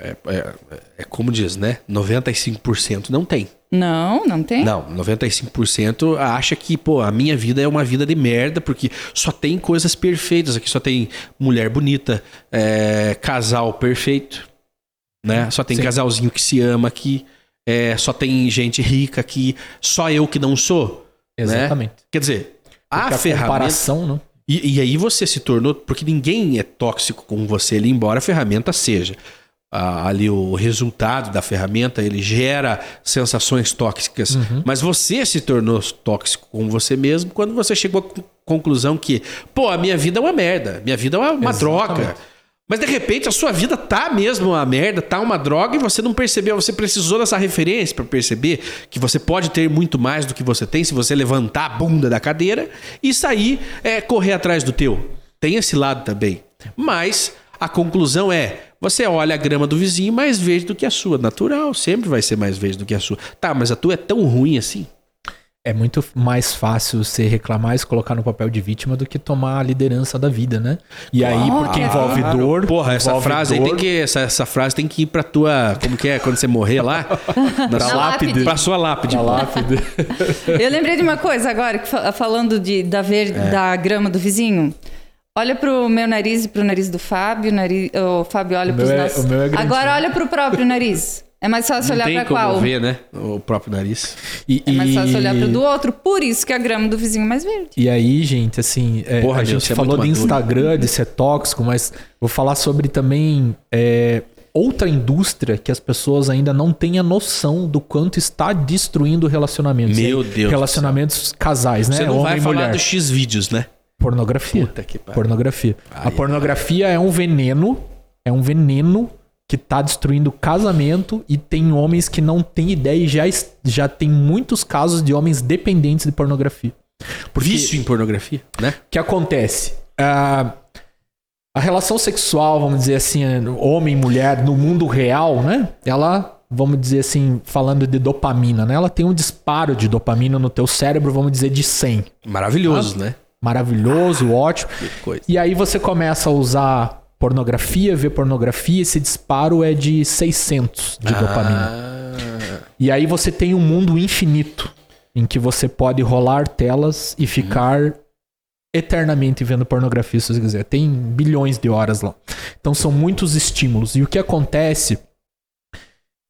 É, é- é como diz, né? 95% não tem. Não, não tem? Não, 95% acha que, pô, a minha vida é uma vida de merda, porque só tem coisas perfeitas aqui, só tem mulher bonita, é, casal perfeito, né? Só tem Sim. casalzinho que se ama aqui, é, só tem gente rica aqui, só eu que não sou. né? Exatamente. Quer dizer, a ferramenta. comparação, né? E, e aí você se tornou. Porque ninguém é tóxico com você ali, embora a ferramenta seja. Ah, ali o resultado da ferramenta, ele gera sensações tóxicas. Uhum. Mas você se tornou tóxico com você mesmo quando você chegou à con- conclusão que, pô, a minha vida é uma merda, minha vida é uma, uma droga. Mas de repente a sua vida tá mesmo uma merda, tá uma droga e você não percebeu, você precisou dessa referência para perceber que você pode ter muito mais do que você tem se você levantar a bunda da cadeira e sair é, correr atrás do teu. Tem esse lado também. Mas a conclusão é, você olha a grama do vizinho mais verde do que a sua, natural, sempre vai ser mais verde do que a sua. Tá, mas a tua é tão ruim assim? É muito mais fácil você reclamar e se colocar no papel de vítima do que tomar a liderança da vida, né? E aí, porque envolve dor. Porra, essa frase aí dor, tem que essa, essa frase tem que ir pra tua, como que é, quando você morrer lá, na sua lápide. pra sua lápide. pra lápide. Eu lembrei de uma coisa agora, falando de, da, ver, É. da grama do vizinho. Olha pro meu nariz e pro nariz do Fábio. Nariz, o Fábio olha O pros meu é- nossos. o meu é agora olha pro próprio nariz. É mais fácil Não olhar como qual? ver, né? O próprio nariz. E, É mais fácil olhar pro e- do outro. Por isso que a grama do vizinho é mais verde. E aí, gente, assim, é, Porra, a meu, gente é falou muito de maduro. Instagram, de ser tóxico, mas vou falar sobre também é, outra indústria que as pessoas ainda não têm a noção do quanto está destruindo relacionamentos. Meu Deus Relacionamentos casais, né? Você não Homem vai e falar mulher. dos X vídeos, né? Pornografia. Puta que pariu. Pornografia. Ai, a pornografia é um veneno, é um veneno que tá destruindo casamento e tem homens que não têm ideia e já, já tem muitos casos de homens dependentes de pornografia. Porque Vício em pornografia, né? o que acontece? Ah, a relação sexual, vamos dizer assim, homem e mulher no mundo real, né? Ela, vamos dizer assim, falando de dopamina, né? Ela tem um disparo de dopamina no teu cérebro, vamos dizer, de 100. Maravilhoso, né? Maravilhoso, ótimo. Que coisa. E aí você começa a usar pornografia, ver pornografia, esse disparo é de 600 de dopamina. Ah, E aí você tem um mundo infinito em que você pode rolar telas e ficar eternamente vendo pornografia, se você quiser. Tem bilhões de horas lá. Então são muitos estímulos. E o que acontece?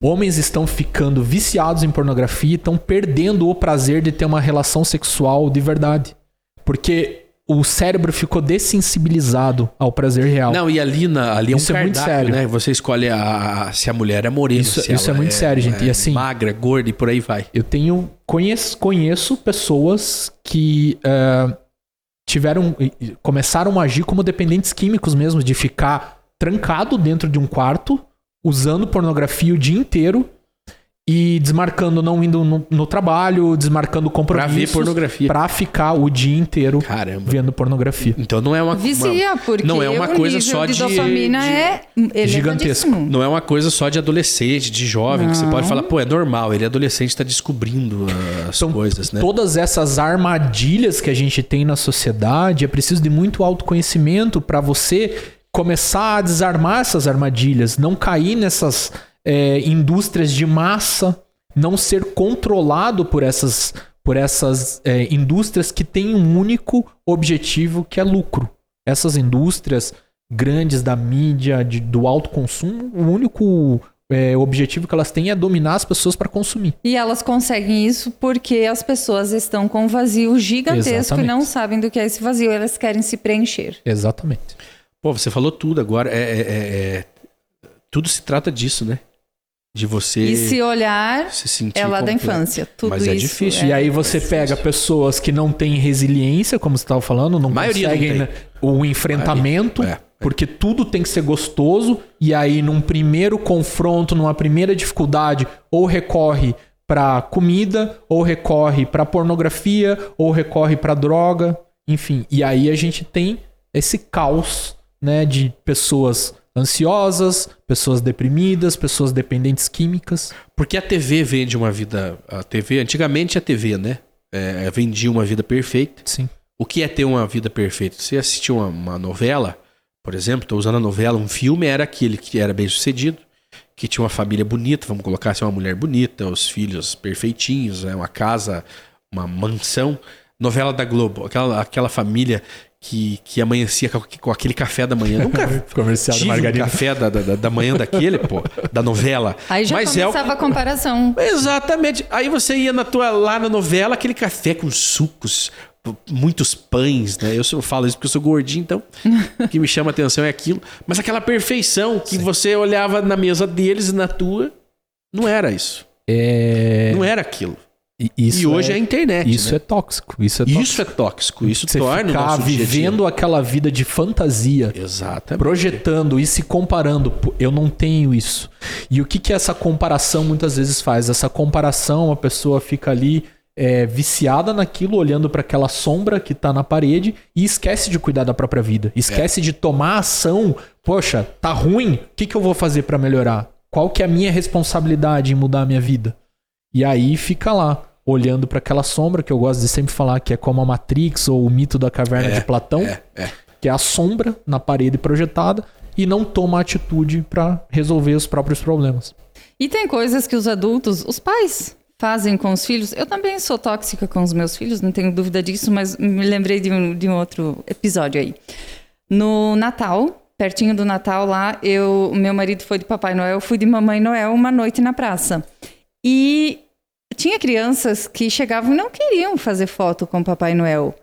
Homens estão ficando viciados em pornografia e estão perdendo o prazer de ter uma relação sexual de verdade. Porque o cérebro ficou dessensibilizado ao prazer real. Não, e ali, na, ali é um Isso é muito cardápio, sério. né? Você escolhe a, a- se a mulher é morena, Isso- se isso é muito sério, gente. E assim- Magra, gorda e por aí vai. Eu tenho conheço, conheço pessoas que eh, tiveram começaram a agir como dependentes químicos mesmo, de ficar trancado dentro de um quarto, usando pornografia o dia inteiro e desmarcando não indo no, no trabalho, desmarcando Pra compromissos. ver pornografia. Pra ficar o dia inteiro Caramba. vendo pornografia. Então não é uma, uma Vicia, porque não é uma o coisa só de de, é gigantesco. não é uma coisa só de adolescente, de jovem, que você Não. pode falar, pô, é normal, ele é adolescente, tá descobrindo as Então, coisas, né? Todas essas armadilhas que a gente tem na sociedade, é preciso de muito autoconhecimento para você começar a desarmar essas armadilhas, não cair nessas é, indústrias de massa, não ser controlado por essas, por essas é, indústrias que têm um único objetivo que é lucro. Essas indústrias grandes da mídia, de- do alto consumo, o único é, objetivo que elas têm é dominar as pessoas para consumir. E elas conseguem isso porque as pessoas estão com um vazio gigantesco Exatamente. e não sabem do que é esse vazio. Elas querem se preencher. Exatamente. Pô, você falou tudo agora. É, é- é- é- Tudo se trata disso, né? De você E se olhar, se sentir. é lá da infância. Tudo Mas é isso difícil. E aí você pega pessoas que não têm resiliência, como você estava falando, não não conseguem tem. né, o enfrentamento, É, é. porque tudo tem que ser gostoso, e aí num primeiro confronto, numa primeira dificuldade, ou recorre pra comida, ou recorre pra pornografia, ou recorre pra droga, enfim. E aí a gente tem esse caos, né, de pessoas ansiosas, pessoas deprimidas, pessoas dependentes químicas. Porque a TV vende uma vida. A TV, antigamente a TV, né? É, vendia uma vida perfeita. Sim. O que é ter uma vida perfeita? Você assistiu uma, uma novela, por exemplo, estou usando a novela, um filme era aquele que era bem sucedido, que tinha uma família bonita, vamos colocar assim, uma mulher bonita, os filhos perfeitinhos, né, uma casa, uma mansão. Novela da Globo, aquela, aquela família que, que amanhecia com, aquele café da manhã. Nunca Comercial tive um café da, da, da manhã daquele, pô, da novela. Aí já Mas é o começava a comparação. Exatamente. Aí você ia na tua, lá na novela, aquele café com sucos, muitos pães, né? Eu só falo isso porque eu sou gordinho, então o que me chama a atenção é aquilo. Mas aquela perfeição que você olhava na mesa deles e na tua, não era isso. É... Não era aquilo. E, isso e hoje é, é, a internet. isso né? é tóxico. Isso é tóxico. isso é tóxico. Isso Você torna ficar nosso dia vivendo aquela vida de fantasia, Exatamente. projetando e se comparando. Eu não tenho isso. E o que, que essa comparação muitas vezes faz? Essa comparação, a pessoa fica ali é, viciada naquilo, olhando para aquela sombra que tá na parede e esquece de cuidar da própria vida. Esquece de tomar ação. Poxa, tá ruim? O que, que eu vou fazer para melhorar? Qual que é a minha responsabilidade em mudar a minha vida? E aí fica lá, olhando para aquela sombra que eu gosto de sempre falar que é como a Matrix ou o mito da caverna É, de Platão, é, é. que é a sombra na parede projetada e não toma atitude para resolver os próprios problemas. E tem coisas que os adultos, os pais, fazem com os filhos. Eu também sou tóxica com os meus filhos, não tenho dúvida disso, mas me lembrei de um, de um outro episódio aí. No Natal, pertinho do Natal lá, eu, meu marido foi de Papai Noel, eu fui de Mamãe Noel uma noite na praça. E tinha crianças que chegavam e não queriam fazer foto com Papai Noel.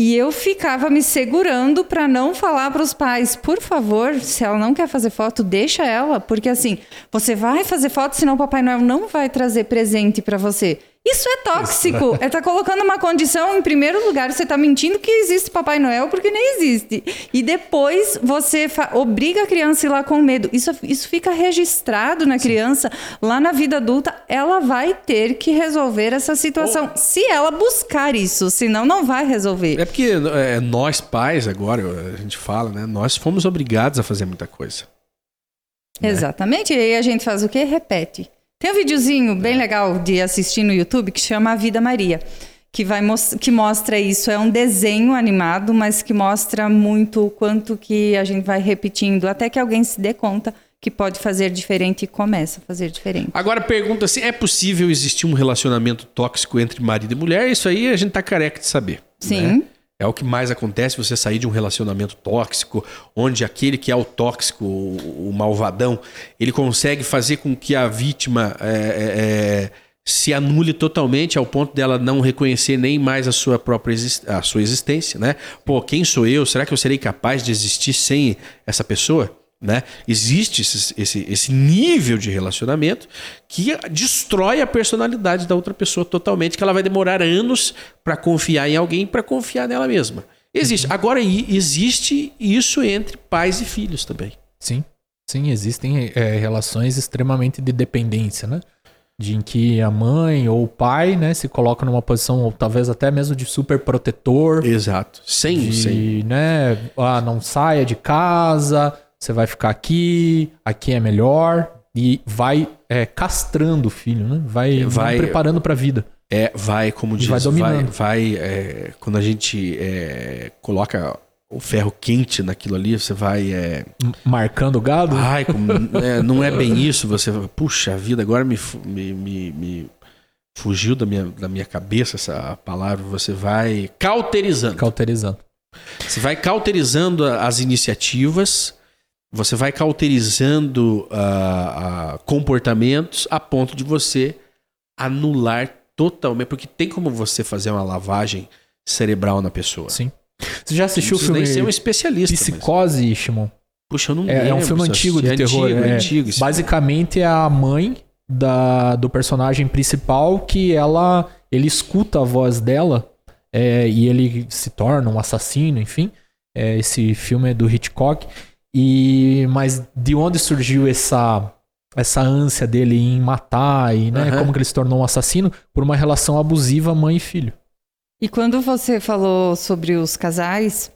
E eu ficava me segurando para não falar para os pais, por favor, se ela não quer fazer foto, deixa ela, porque assim, você vai fazer foto, senão o Papai Noel não vai trazer presente para você. Isso é tóxico. É tá colocando uma condição, em primeiro lugar, você tá mentindo que existe Papai Noel porque nem existe. E depois você obriga a criança a ir lá com medo. Isso, isso fica registrado na criança. Lá na vida adulta, ela vai ter que resolver essa situação. Se ela buscar isso, senão não vai resolver. É porque é, nós pais, agora a gente fala, né? Nós fomos obrigados a fazer muita coisa. Exatamente. E aí a gente faz o quê? Repete. Tem um videozinho bem legal de assistir no YouTube que chama A Vida Maria, que, vai que mostra isso. É um desenho animado, mas que mostra muito o quanto que a gente vai repetindo, até que alguém se dê conta que pode fazer diferente e começa a fazer diferente. Agora pergunta se é possível existir um relacionamento tóxico entre marido e mulher? Isso aí a gente tá careca de saber. Sim. né? É o que mais acontece você sair de um relacionamento tóxico, onde aquele que é o tóxico, o, o malvadão, ele consegue fazer com que a vítima é, é, é, se anule totalmente ao ponto dela não reconhecer nem mais a sua própria a sua existência, né? Pô, quem sou eu? Será que eu serei capaz de existir sem essa pessoa? Né? Existe esse, esse, esse nível de relacionamento que destrói a personalidade da outra pessoa totalmente, que ela vai demorar anos para confiar em alguém, para confiar nela mesma. Existe. Agora, e- existe isso entre pais e filhos também. Sim, sim, existem é, relações extremamente de dependência, né? de em que a mãe ou o pai, né, se coloca numa posição ou talvez até mesmo de super protetor, Exato. Sem, de, sem. né, ah, não saia de casa, você vai ficar aqui, aqui é melhor e vai é, castrando o filho, né? Vai, não Vai- preparando para a vida. É, vai, como diz, vai vai, dominando. vai, é, quando a gente é, coloca o ferro quente naquilo ali, você vai. É, Marcando o gado. ai, como- é, não é bem isso, você puxa vida, agora me, me, me, me fugiu da minha, da minha cabeça essa palavra, você vai cauterizando. Cauterizando. Você vai cauterizando as iniciativas, você vai cauterizando ah, ah, comportamentos a ponto de você anular totalmente. Porque tem como você fazer uma lavagem cerebral na pessoa. Sim. Você já assistiu o precisa nem filme ser um especialista. mas- Psicose, Shimon? Puxa, eu não É, é um lembro, filme antigo de assisti. terror. Antigo, é. antigo. isso. Basicamente é a mãe da, do personagem principal que ela ele escuta a voz dela é, e ele se torna um assassino, enfim. É, esse filme é do Hitchcock. E mas de onde surgiu essa essa ânsia dele em matar e né, Aham. como que ele se tornou um assassino por uma relação abusiva mãe e filho. E quando você falou sobre os casais,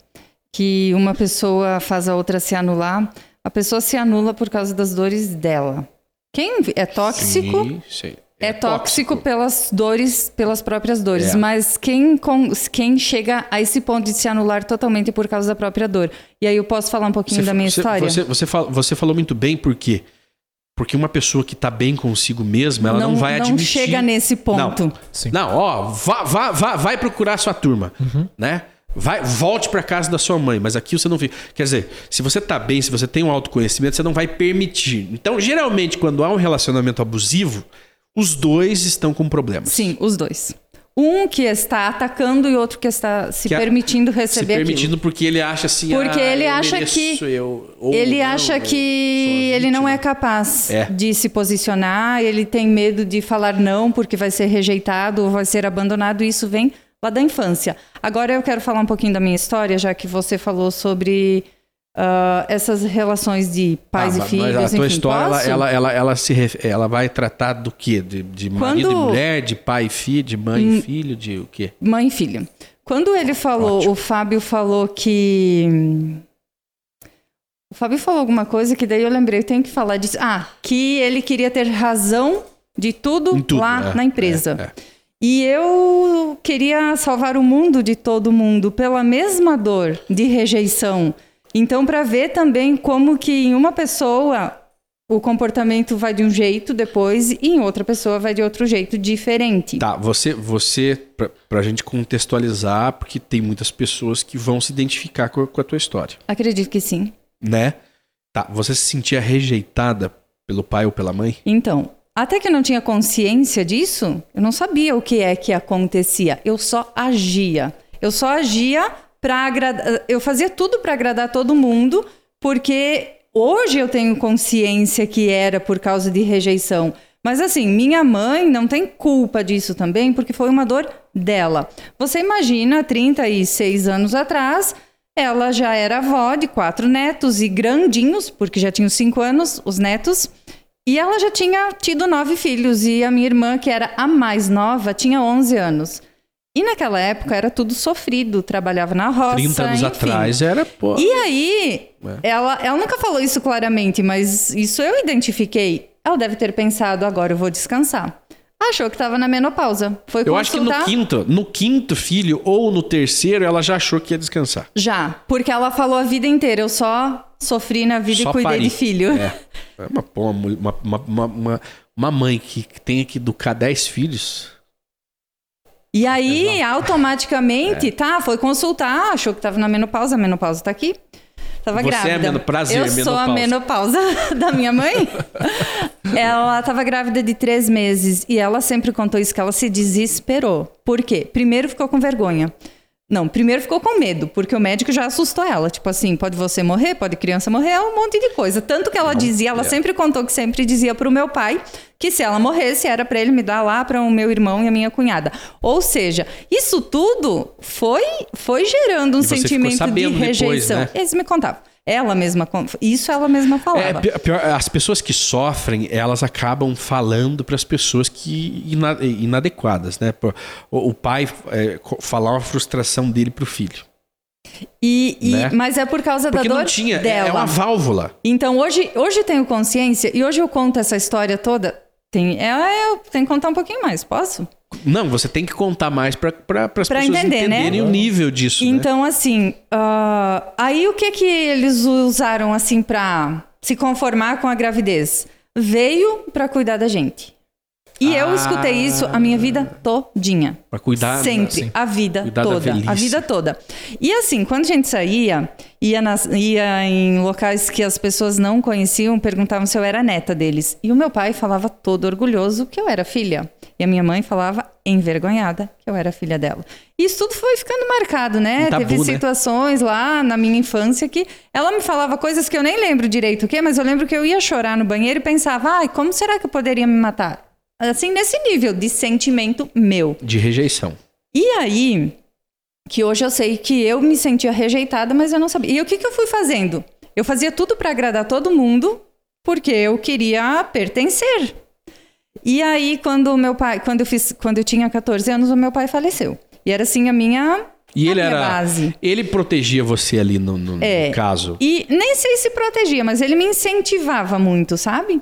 que uma pessoa faz a outra se anular, a pessoa se anula por causa das dores dela. Quem é tóxico Sim, sim. É, tóxico, pelas dores, pelas próprias dores. É. Mas quem, com- quem chega a esse ponto de se anular totalmente por causa da própria dor? E aí eu posso falar um pouquinho da minha você, história? Você, você, fala- você falou muito bem, por quê? Porque uma pessoa que tá bem consigo mesma, ela não, vai não admitir... chega nesse ponto. Sim. Não, ó, vá, vá, vá, vai procurar sua turma, Uhum. né? Vai, volte pra casa da sua mãe, mas aqui você não fica. Quer dizer, se você tá bem, se você tem um autoconhecimento, você não vai permitir. Então, geralmente, quando há um relacionamento abusivo, os dois estão com problemas. Sim, os dois. Um que está atacando e outro que está se Que permitindo Se receber aquilo. permitindo porque ele acha assim. Porque ah, ele acha mereço, que- eu- Ele não, acha sou que ele não é capaz É. de se posicionar, ele tem medo de falar não porque vai ser rejeitado ou vai ser abandonado, e isso vem lá da infância. Agora eu quero falar um pouquinho da minha história, já que você falou sobre ah, essas relações de pais Ah, e filhos. Mas a tua enfim, história, ela, posso? ela, ela, ela se ref- ela vai tratar do quê? De, de marido e Quando- Hum. mulher, de pai e filho, de mãe e filho, de o quê? Mãe e filho. Quando ele falou, Ótimo. o Fábio falou que. O Fábio falou alguma coisa que daí eu lembrei, eu tenho que falar disso. Ah, que ele queria ter razão de tudo, tudo, lá é, na empresa. é, é. E eu queria salvar o mundo de todo mundo pela mesma dor de rejeição. Então, para ver também como que em uma pessoa o comportamento vai de um jeito depois e em outra pessoa vai de outro jeito diferente. Tá, você, você pra, pra gente contextualizar, porque tem muitas pessoas que vão se identificar com, a- com a tua história, Acredito que sim. né? Tá, você se sentia rejeitada pelo pai ou pela mãe? Então, até que eu não tinha consciência disso, eu não sabia o que é que acontecia. Eu só agia. Eu só agia para agradar. Eu fazia tudo para agradar todo mundo, porque hoje eu tenho consciência que era por causa de rejeição. Mas assim, minha mãe não tem culpa disso também, porque foi uma dor dela. Você imagina, 36 anos atrás, ela já era avó de quatro netos e grandinhos, porque já tinham cinco anos, os netos. E ela já tinha tido nove filhos e a minha irmã, que era a mais nova, tinha 11 anos. E naquela época era tudo sofrido, trabalhava na roça. 30 anos enfim. atrás era, pô. E aí, É. ela, ela nunca falou isso claramente, mas isso eu identifiquei. Ela deve ter pensado, agora eu vou descansar. Achou que estava na menopausa. Foi Eu acho que no quinto, no quinto filho ou no terceiro, ela já achou que ia descansar. Já, porque ela falou a vida inteira, eu só sofri na vida Só e cuidei pari. de filho. É. É uma, pô, uma, mul- uma, uma, uma, uma- uma mãe que tenha que educar 10 filhos. E aí, automaticamente, tá, foi consultar, achou que tava na menopausa, a menopausa tá aqui. Tava Você é grávida. meno- prazer, Eu sou a menopausa da minha mãe. ela tava grávida de três meses e ela sempre contou isso, que ela se desesperou. Por quê? Primeiro ficou com vergonha. Não, primeiro ficou com medo, porque o médico já assustou ela. Tipo assim, pode você morrer, pode criança morrer, é um monte de coisa. Tanto que ela dizia, ela é. sempre contou que sempre dizia pro meu pai que se ela morresse era para ele me dar lá para o meu irmão e a minha cunhada. Ou seja, isso tudo foi foi gerando um sentimento de sabendo depois, rejeição. né? Eles me contavam. Ela mesma, isso ela mesma É, falava. pi- pior, as pessoas que sofrem, elas acabam falando para as pessoas que ina- inadequadas, né? O, o pai é, falar uma frustração dele pro filho. E, e- né? Mas é por causa Porque da dor não tinha, é- dela. é uma válvula. Então hoje, hoje tenho consciência e hoje eu conto essa história toda. Tem, é, eu tenho que contar um pouquinho mais, posso? Não, você tem que contar mais para pra, as Pra pessoas entender, né? entenderem o nível disso. né? Então, assim, ah, aí o que que eles usaram, assim, pra se conformar com a gravidez? Veio pra cuidar da gente. E eu Ah. escutei isso a minha vida todinha. Pra cuidar. Sempre, assim. a vida Cuidar toda. A vida toda. E assim, quando a gente saía, ia, nas- ia em locais que as pessoas não conheciam, perguntavam se eu era neta deles. E o meu pai falava todo orgulhoso que eu era filha. E a minha mãe falava envergonhada que eu era filha dela. E isso tudo foi ficando marcado, né? Um tabu, Teve né? situações lá na minha infância que ela me falava coisas que eu nem lembro direito o quê, mas eu lembro que eu ia chorar no banheiro e pensava, ai, como será que eu poderia me matar? Assim, nesse nível de sentimento meu. De rejeição. E aí, que hoje eu sei que eu me sentia rejeitada, mas eu não sabia. E o que, que eu fui fazendo? Eu fazia tudo para agradar todo mundo, porque eu queria pertencer. E aí, quando o meu pai, quando eu fiz, quando eu tinha 14 anos, o meu pai faleceu. E era assim a minha, E a ele minha era. base. Ele protegia você ali no, no- no É. caso. E nem sei se protegia, mas ele me incentivava muito, sabe?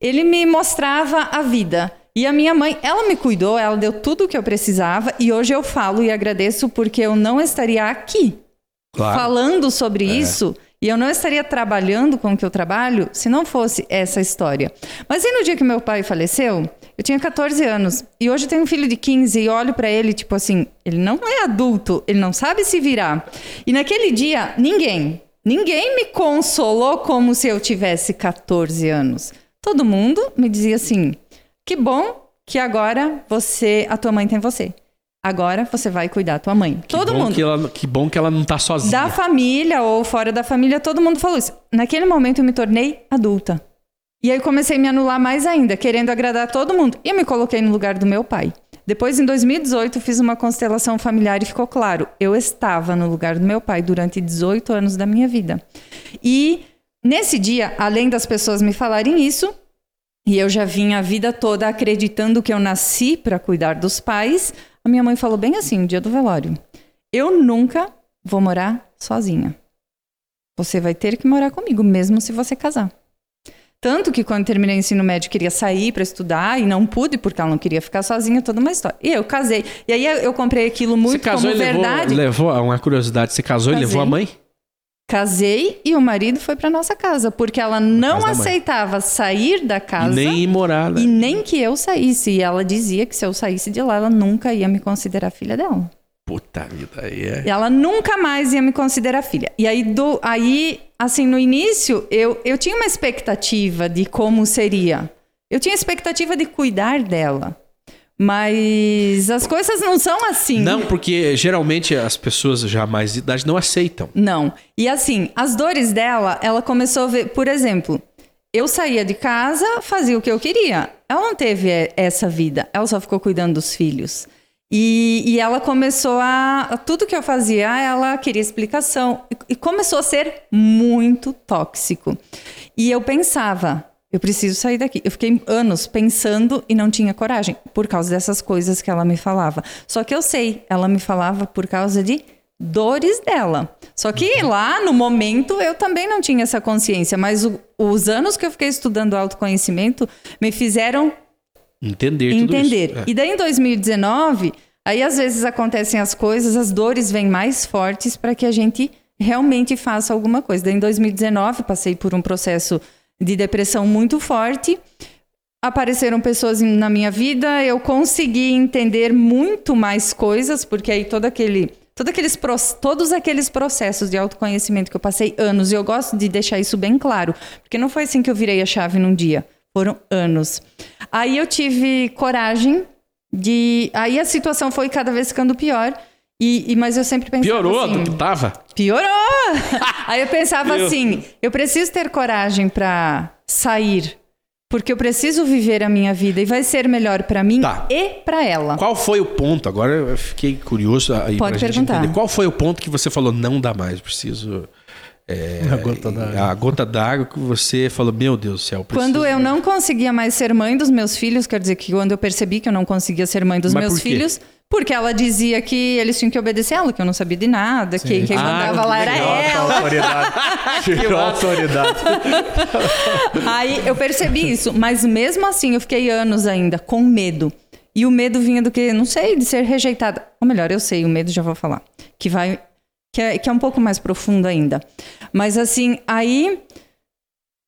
Ele me mostrava a vida. E a minha mãe, ela me cuidou, ela deu tudo o que eu precisava. E hoje eu falo e agradeço porque eu não estaria aqui Claro. falando sobre isso. E eu não estaria trabalhando com o que eu trabalho se não fosse essa história. Mas aí no dia que meu pai faleceu, eu tinha 14 anos. E hoje eu tenho um filho de 15 e olho pra ele, tipo assim, ele não é adulto, ele não sabe se virar. E naquele dia, ninguém, ninguém me consolou como se eu tivesse 14 anos. Todo mundo me dizia assim: que bom que agora você, a tua mãe tem você. Agora você vai cuidar da tua mãe. Que Todo mundo. Que, ela, que bom que ela não tá sozinha. Da família ou fora da família, todo mundo falou isso. Naquele momento eu me tornei adulta. E aí comecei a me anular mais ainda, querendo agradar todo mundo. E eu me coloquei no lugar do meu pai. Depois, em 2018, fiz uma constelação familiar e ficou claro, eu estava no lugar do meu pai durante 18 anos da minha vida. E nesse dia, além das pessoas me falarem isso, e eu já vinha a vida toda acreditando que eu nasci para cuidar dos pais, a minha mãe falou bem assim, no dia do velório: Eu nunca vou morar sozinha. Você vai ter que morar comigo, mesmo se você casar. Tanto que quando terminei o ensino médio, queria sair para estudar e não pude, porque ela não queria ficar sozinha, toda uma história. E eu casei. E aí eu comprei aquilo muito você casou como e levou, verdade. levou. Uma curiosidade: você casou Casei. e levou a mãe? Casei e o marido foi para nossa casa, porque ela não casa aceitava sair da E casa nem ir morar. né? e nem que eu saísse. E ela dizia que se eu saísse de lá, ela nunca ia me considerar filha dela. Puta vida, aí é. E ela nunca mais ia me considerar filha. E aí, do, aí assim, no início, eu, eu tinha uma expectativa de como seria. Eu tinha expectativa de cuidar dela. Mas as coisas não são assim. Não, porque geralmente as pessoas já mais de idade não aceitam. Não. E assim, as dores dela, ela começou a ver, por exemplo, eu saía de casa, fazia o que eu queria. Ela não teve eh, essa vida, ela só ficou cuidando dos filhos. E, e ela começou a, Tudo que eu fazia, ela queria explicação. E começou a ser muito tóxico. E eu pensava, eu preciso sair daqui. Eu fiquei anos pensando e não tinha coragem, por causa dessas coisas que ela me falava. Só que eu sei, ela me falava por causa de dores dela. Só que lá no momento eu também não tinha essa consciência, mas o- os anos que eu fiquei estudando autoconhecimento me fizeram Entender, entender. É. E daí em 2019, aí às vezes acontecem as coisas, as dores vêm mais fortes para que a gente realmente faça alguma coisa. Daí em 2019 passei por um processo de depressão muito forte. Apareceram pessoas na minha vida, eu consegui entender muito mais coisas, porque aí todo aquele todo aqueles, todos aqueles processos de autoconhecimento que eu passei anos, e eu gosto de deixar isso bem claro, porque não foi assim que eu virei a chave num dia, foram anos. Aí eu tive coragem de. Aí a situação foi cada vez ficando pior. E, e- mas eu sempre pensava Piorou assim, do que tava? Piorou! Aí eu pensava assim, eu preciso ter coragem pra sair, porque eu preciso viver a minha vida e vai ser melhor pra mim Tá. e pra ela. Qual foi o ponto? Agora eu fiquei curioso aí Pode perguntar. Qual foi o ponto que você falou, não dá mais, preciso É, A gota d'água. a gota d'água que você falou, meu Deus do céu. preciso- Quando eu não conseguia mais ser mãe dos meus filhos, quer dizer que quando eu percebi que eu não conseguia ser mãe dos Mas meus por quê? filhos, porque ela dizia que eles tinham que obedecer ela, que eu não sabia de nada, que quem Ah, mandava lá era ela. autoridade. Tirou a autoridade. Aí eu percebi isso, mas mesmo assim eu fiquei anos ainda com medo. E o medo vinha do que, não sei, de ser rejeitada. Ou melhor, eu sei, o medo já vou falar. Que vai. Que é, que é um pouco mais profundo ainda. Mas assim, aí.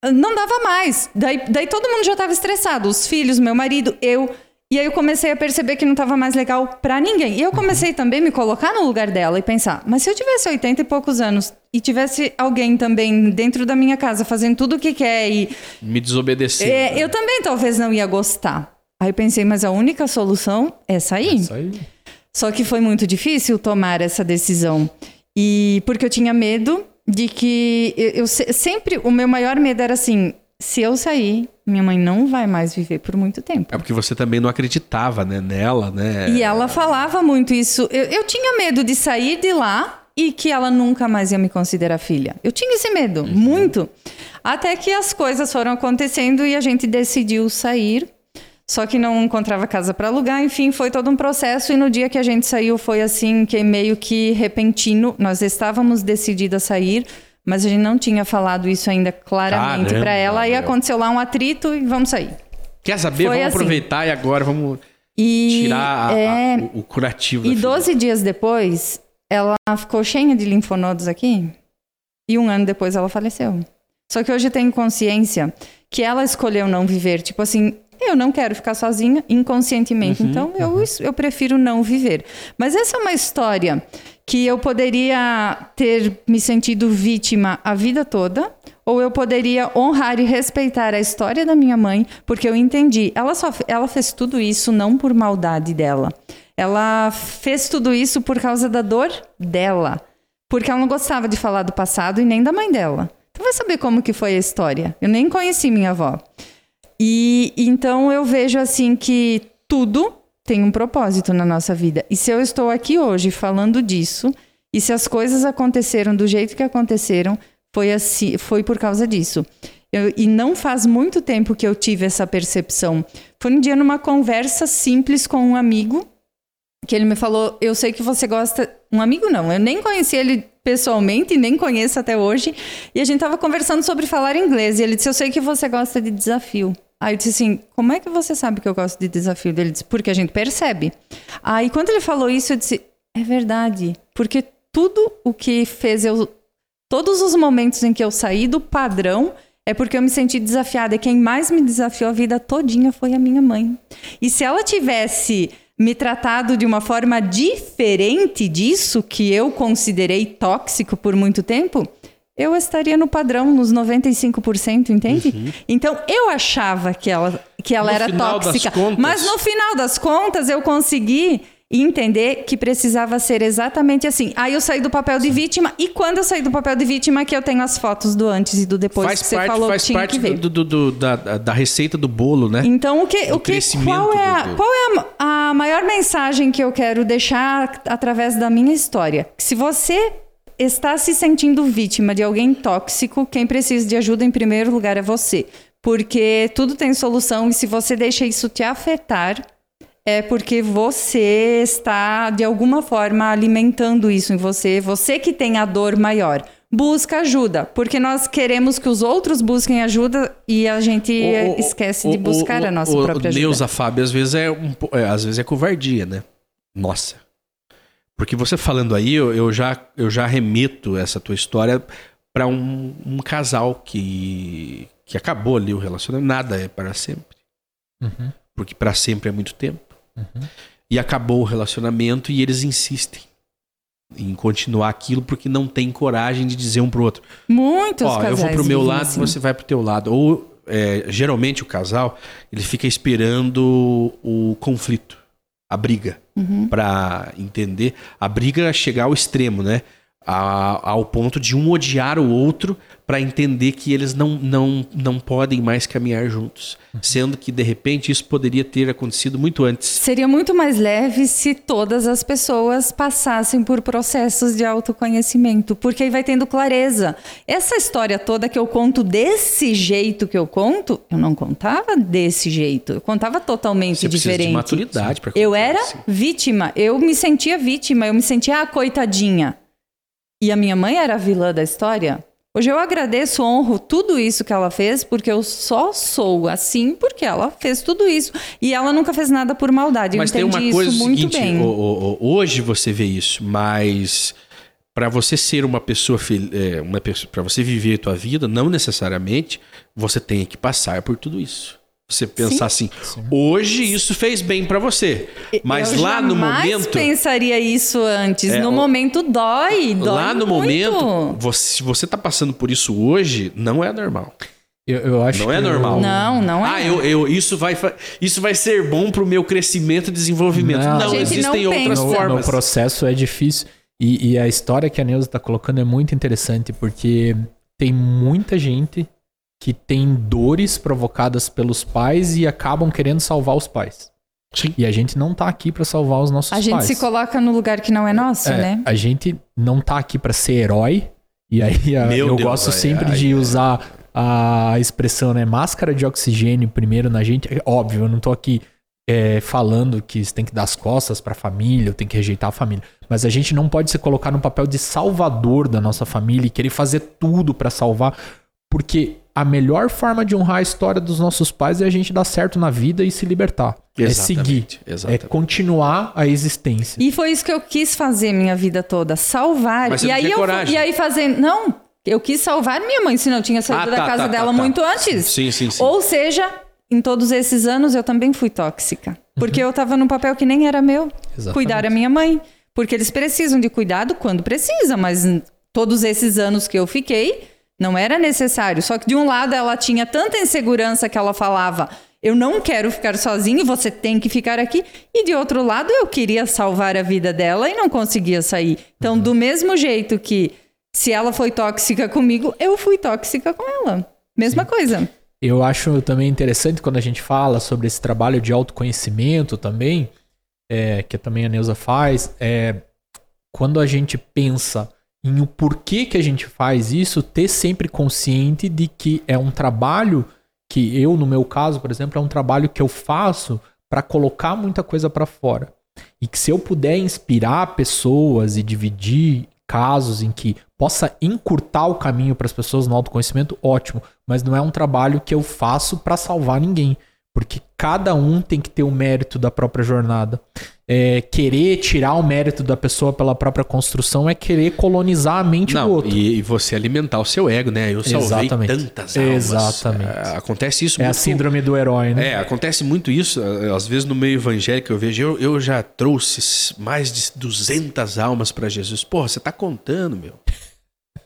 Não dava mais. Daí, daí todo mundo já estava estressado. Os filhos, meu marido, eu. E aí eu comecei a perceber que não estava mais legal para ninguém. E eu comecei também a me colocar no lugar dela e pensar: mas se eu tivesse 80 e poucos anos e tivesse alguém também dentro da minha casa fazendo tudo o que quer e Me desobedecer. é, eu também talvez não ia gostar. Aí eu pensei, mas a única solução é sair. Isso aí. Só que foi muito difícil tomar essa decisão. E porque eu tinha medo de que eu, eu se- sempre o meu maior medo era assim, se eu sair, minha mãe não vai mais viver por muito tempo. É porque você também não acreditava né, nela, né? E ela falava muito isso. Eu, eu tinha medo de sair de lá e que ela nunca mais ia me considerar filha. Eu tinha esse medo, muito. Até que as coisas foram acontecendo e a gente decidiu sair. Só que não encontrava casa para alugar, enfim, foi todo um processo. E no dia que a gente saiu, foi assim, que meio que repentino. Nós estávamos decididas a sair, mas a gente não tinha falado isso ainda claramente para ela. Aí aconteceu lá um atrito e vamos sair. Quer saber? Foi vamos assim. aproveitar e agora vamos E, tirar a- a- é, o, o curativo E da filha. 12 dias depois, ela ficou cheia de linfonodos aqui. E um ano depois ela faleceu. Só que hoje eu tenho consciência que ela escolheu não viver. Tipo assim, eu não quero ficar sozinha inconscientemente. Uhum, então eu, eu prefiro não viver. Mas essa é uma história que eu poderia ter me sentido vítima a vida toda. Ou eu poderia honrar e respeitar a história da minha mãe, porque eu entendi. Ela, só, ela fez tudo isso não por maldade dela. Ela fez tudo isso por causa da dor dela. Porque ela não gostava de falar do passado e nem da mãe dela. Então vai saber como que foi a história. Eu nem conheci minha avó. E então eu vejo assim que tudo tem um propósito na nossa vida. E se eu estou aqui hoje falando disso, e se as coisas aconteceram do jeito que aconteceram, foi assim, foi por causa disso. Eu- e não faz muito tempo que eu tive essa percepção. Foi um dia numa conversa simples com um amigo que ele me falou: Eu sei que você gosta. Um amigo não, eu nem conheci ele pessoalmente, nem conheço até hoje. E a gente tava conversando sobre falar inglês. E ele disse: Eu sei que você gosta de desafio. Aí eu disse assim: Como é que você sabe que eu gosto de desafio? Ele disse: Porque a gente percebe. Aí quando ele falou isso, eu disse: É verdade. Porque tudo o que fez eu. Todos os momentos em que eu saí do padrão é porque eu me senti desafiada. E quem mais me desafiou a vida todinha foi a minha mãe. E se ela tivesse me tratado de uma forma diferente disso, que eu considerei tóxico por muito tempo, eu estaria no padrão, nos 95%, entende? Então eu achava que ela, que ela No era tóxica. contas- Mas no final das contas, eu consegui entender que precisava ser exatamente assim. Aí eu saí do papel de vítima, e quando eu saí do papel de vítima, que eu tenho as fotos do antes e do depois faz que você parte, falou faz que tinha parte que do, do- do- da, da receita do bolo, né? Então, o que, Do o que, qual é, a, qual é a, a maior mensagem que eu quero deixar através da minha história? Que se você está se sentindo vítima de alguém tóxico, quem precisa de ajuda em primeiro lugar é você. Porque tudo tem solução e se você deixa isso te afetar, é porque você está, de alguma forma, alimentando isso em você. Você que tem a dor maior. Busca ajuda, porque nós queremos que os outros busquem ajuda e a gente O- esquece o- de buscar o- a nossa própria o ajuda. Neuza Fábio, às vezes é, um, é, às vezes é covardia, né? Nossa. Porque você falando aí, eu, eu já, eu já remeto essa tua história para um, um casal que, que acabou ali o relacionamento. Nada é para sempre. Uhum. Porque para sempre é muito tempo. E acabou o relacionamento e eles insistem em continuar aquilo porque não tem coragem de dizer um pro outro. Muitos Ó, eu casais vou pro meu lado, assim. você vai pro teu lado. Ou é, geralmente o casal ele fica esperando o conflito, a briga, Uhum. Pra entender. A briga chegar ao extremo, né? A- ao ponto de um odiar o outro para entender que eles não, não, não podem mais caminhar juntos. Sendo que, de repente, isso poderia ter acontecido muito antes. Seria muito mais leve se todas as pessoas passassem por processos de autoconhecimento, porque aí vai tendo clareza. Essa história toda que eu conto desse jeito que eu conto, eu não contava desse jeito, eu contava totalmente Você diferente. de maturidade para Eu era vítima, eu me sentia vítima, eu me sentia a coitadinha. E a minha mãe era a vilã da história. Hoje eu agradeço, honro tudo isso que ela fez, porque eu só sou assim porque ela fez tudo isso. E ela nunca fez nada por maldade. Mas eu tem uma coisa isso muito seguinte, bem. hoje você vê isso, mas para você ser uma pessoa, é, uma para você viver a tua vida, não necessariamente você tem que passar por tudo isso. Você pensar assim, hoje isso fez bem para você, mas eu lá no momento, pensaria isso antes. É, no o- momento dói, dói lá no muito. momento, você, se você tá passando por isso hoje, não é normal. Eu, eu acho Não é normal. Não, não é. Ah, eu, eu- isso vai isso vai ser bom pro meu crescimento e desenvolvimento. Não. Não, existem não outras pensa. formas. no processo é difícil. E, e a história que a Neuza está colocando é muito interessante, porque tem muita gente que tem dores provocadas pelos pais e acabam querendo salvar os pais. Sim. E a gente não tá aqui para salvar os nossos A pais. gente se coloca no lugar que não é nosso, É, né? A gente não tá aqui para ser herói. E aí a- eu Deus, gosto ai, sempre ai, de ai. usar a expressão, né? Máscara de oxigênio primeiro na gente. É óbvio, eu não tô aqui é, falando que você tem que dar as costas pra família, ou tem que rejeitar a família. Mas a gente não pode se colocar no papel de salvador da nossa família e querer fazer tudo pra salvar. Porque a melhor forma de honrar a história dos nossos pais é a gente dar certo na vida e se libertar. É seguir. Exatamente, É exatamente. continuar a existência. E foi isso que eu quis fazer minha vida toda, salvar. Mas você e não aí eu coragem. e aí fazer, não, eu quis salvar minha mãe, senão eu tinha saído Ah, da tá, casa tá, dela tá, tá. muito antes. Sim, sim, sim. Ou seja, em todos esses anos eu também fui tóxica, porque eu tava num papel que nem era meu, Exatamente. cuidar da minha mãe, porque eles precisam de cuidado quando precisa, mas todos esses anos que eu fiquei não era necessário. Só que de um lado ela tinha tanta insegurança que ela falava: "Eu não quero ficar sozinha, você tem que ficar aqui". E de outro lado eu queria salvar a vida dela e não conseguia sair. Então, do mesmo jeito que se ela foi tóxica comigo, eu fui tóxica com ela. Mesma coisa. Eu acho também interessante quando a gente fala sobre esse trabalho de autoconhecimento também, é, que também a Neuza faz, é, quando a gente pensa em o porquê que a gente faz isso, ter sempre consciente de que é um trabalho que eu, no meu caso, por exemplo, é um trabalho que eu faço para colocar muita coisa para fora. E que se eu puder inspirar pessoas e dividir casos em que possa encurtar o caminho para as pessoas no autoconhecimento, ótimo. Mas não é um trabalho que eu faço para salvar ninguém. Porque cada um tem que ter o mérito da própria jornada. É, querer tirar o mérito da pessoa pela própria construção é querer colonizar a mente do Não, outro. e, e você alimentar o seu ego, né? Eu salvei Exatamente. tantas almas. Exatamente. É, acontece isso É a muito. síndrome do herói, né? É, acontece muito isso. é, Às vezes no meio evangélico eu vejo, eu, eu já trouxe mais de 200 almas para Jesus. Porra, você tá contando, meu.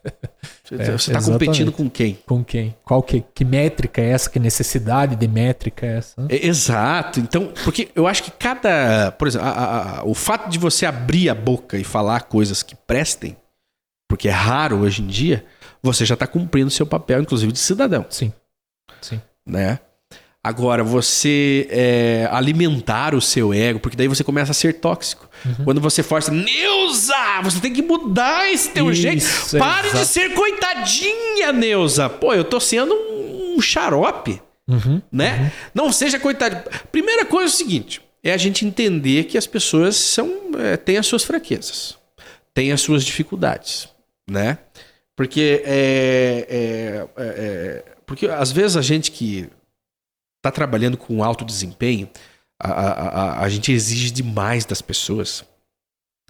Você, É, tá exatamente. competindo com quem? Com quem? Qual que, que métrica é essa? Que necessidade de métrica é essa? É, exato. Então, porque eu acho que cada. Por exemplo, a- a- a- o fato de você abrir a boca e falar coisas que prestem, porque é raro hoje em dia, você já está cumprindo seu papel, inclusive de cidadão, Sim. Sim. né? Agora, você é, alimentar o seu ego, porque daí você começa a ser tóxico. Uhum. Quando você força, Neuza, você tem que mudar esse teu Isso, jeito. Pare de exato. ser coitadinha, Neuza. Pô, eu tô sendo um xarope Uhum. né? Não seja coitado. Primeira coisa é o seguinte: é a gente entender que as pessoas são é, têm as suas fraquezas, têm as suas dificuldades, né? Porque é, é, é, é- porque às vezes a gente que está trabalhando com alto desempenho, a, a, a, a gente exige demais das pessoas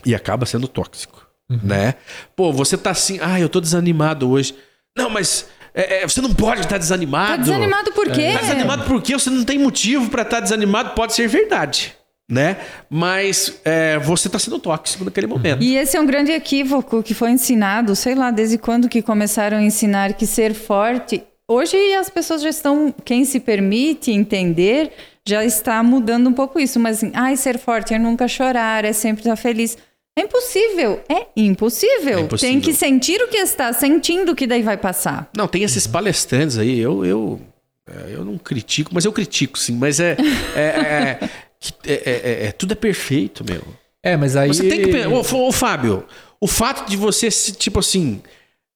e acaba sendo tóxico, Uhum. né? Pô, você tá assim, ah, eu tô desanimado hoje. Não, mas é, é, você não pode estar desanimado. Tá desanimado por quê? Tá desanimado porque você não tem motivo pra estar desanimado, pode ser verdade, né? Mas é, você tá sendo tóxico naquele momento. E esse é um grande equívoco que foi ensinado, sei lá, desde quando que começaram a ensinar que ser forte. Hoje as pessoas já estão, quem se permite entender, já está mudando um pouco isso. Mas, assim, ai, ser forte é nunca chorar, é sempre estar feliz. É impossível. É impossível. É impossível. Tem que sentir o que está sentindo, que daí vai passar. Não, tem esses palestrantes aí, eu, eu, é, eu não critico, mas eu critico sim, mas é. é, é, é- é- é- é- tudo é perfeito, meu. É, mas aí. Você tem que. Ô, ô, Fábio, o fato de você, se, tipo assim.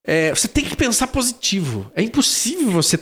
É, você tem que pensar positivo. É impossível você,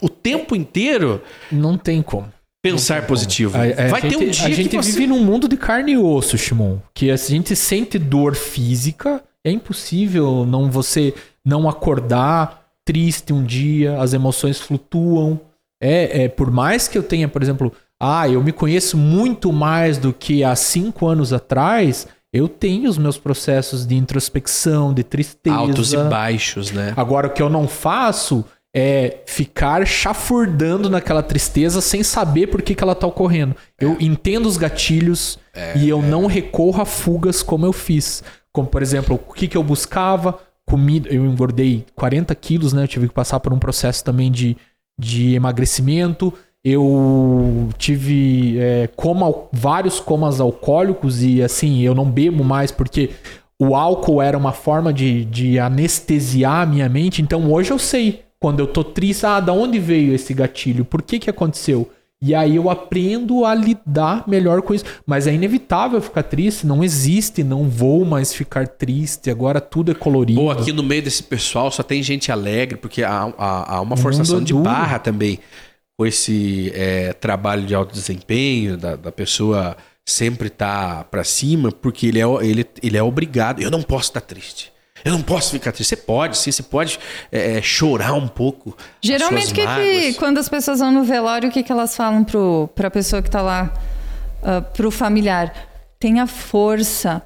o tempo inteiro, Não tem como. pensar positivo. A- a Vai ter gente- um dia A gente que você... vive num mundo de carne e osso, Shimon. Que a gente sente dor física. É impossível não você não acordar triste um dia, as emoções flutuam. É, é por mais que eu tenha, por exemplo, ah, eu me conheço muito mais do que há cinco anos atrás. Eu tenho os meus processos de introspecção, de tristeza. Altos e baixos, né? Agora, o que eu não faço é ficar chafurdando naquela tristeza sem saber por que, que ela tá ocorrendo. Eu entendo os gatilhos e eu não recorro a fugas como eu fiz. Como, por exemplo, o que, que eu buscava? Comida. Eu engordei 40 quilos, né? Eu tive que passar por um processo também de, de emagrecimento. Eu tive é, coma, vários comas alcoólicos e assim, eu não bebo mais porque o álcool era uma forma de, de anestesiar a minha mente. Então hoje eu sei, quando eu tô triste, ah, da onde veio esse gatilho? Por que que aconteceu? E aí eu aprendo a lidar melhor com isso. Mas é inevitável ficar triste, não existe, não vou mais ficar triste, agora tudo é colorido. Pô, aqui no meio desse pessoal só tem gente alegre, porque há, há- há uma forçação de barra também com esse é, trabalho de alto desempenho, da, da pessoa sempre estar pra cima, porque ele é, o- ele, ele é obrigado. Eu não posso estar triste. Eu não posso ficar triste. Você pode, sim, você pode é, chorar um pouco. Geralmente, que quando as pessoas vão no velório, o que, que elas falam pro, pra pessoa que tá lá, ah, pro familiar? Tenha força.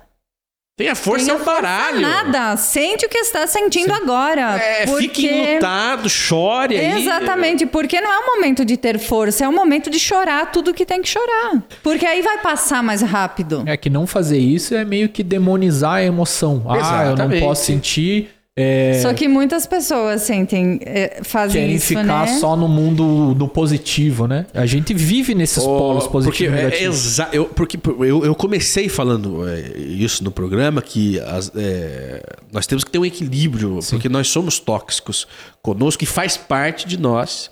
Tem a força Tenha é o baralho. Nada. Sente o que está sentindo agora. É, porque... Fique enlutado, chore aí. Exatamente, porque não é o momento de ter força, é o momento de chorar tudo que tem que chorar. Porque aí vai passar mais rápido. É que não fazer isso é meio que demonizar a emoção. Ah, eu não Exatamente. posso sentir. É, Só que muitas pessoas sentem, é, fazem querem isso, ficar né? só no mundo do positivo, né? A gente vive nesses Ô, polos porque positivos e é, negativos. exa- eu, porque eu, eu comecei falando é, isso no programa que as- é, nós temos que ter um equilíbrio porque nós somos tóxicos conosco e faz parte de nós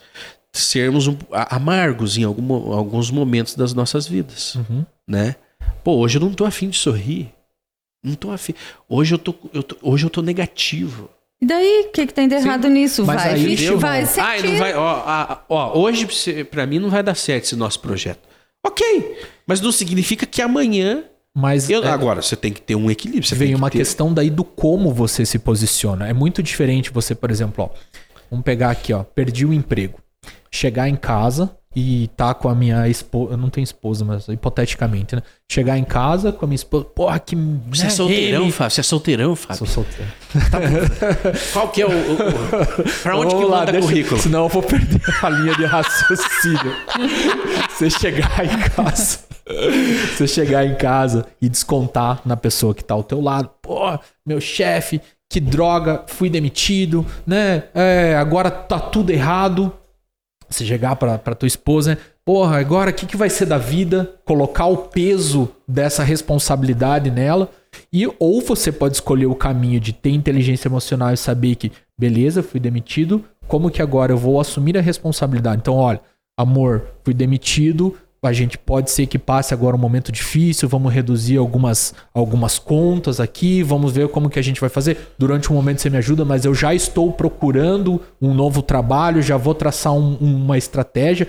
sermos um- amargos em algum- alguns momentos das nossas vidas, Uhum. né? Pô, hoje eu não tô afim de sorrir, não tô afim. Hoje eu tô, eu tô- hoje eu tô negativo. E daí, o que, que tem de errado nisso? Mas vai, aí, vixe, Shimon, vai Ah, sentir. não vai, ó, ah, ó, hoje pra mim não vai dar certo esse nosso projeto. Ok, mas não significa que amanhã Mas Eu- é, agora, você tem que ter um equilíbrio. Você vem que uma ter- questão daí do como você se posiciona. É muito diferente você, por exemplo, ó, vamos pegar aqui, ó, perdi o emprego. Chegar em casa e tá com a minha esposa, eu não tenho esposa, mas hipoteticamente, né? Chegar em casa com a minha esposa, porra, que Você é né, solteirão, ele- Fábio? Você é solteirão, Fábio? Sou solteiro. Qual que é o... o- o- pra onde que Vamos lá, manda deixa- currículo? Senão eu vou perder a linha de raciocínio. você chegar em casa. Você chegar em casa e descontar na pessoa que tá ao teu lado. Pô, meu chefe, que droga, fui demitido, né? É, agora tá tudo errado. Você chegar pra, tua esposa? Porra, agora o que, que vai ser da vida? Colocar o peso dessa responsabilidade nela. E ou você pode escolher o caminho de ter inteligência emocional e saber que, beleza, fui demitido, como que agora eu vou assumir a responsabilidade? Então, olha, amor, fui demitido, a gente pode ser que passe agora um momento difícil, vamos reduzir algumas, algumas contas aqui, vamos ver como que a gente vai fazer. Durante um momento você me ajuda, mas eu já estou procurando um novo trabalho, já vou traçar um- uma estratégia.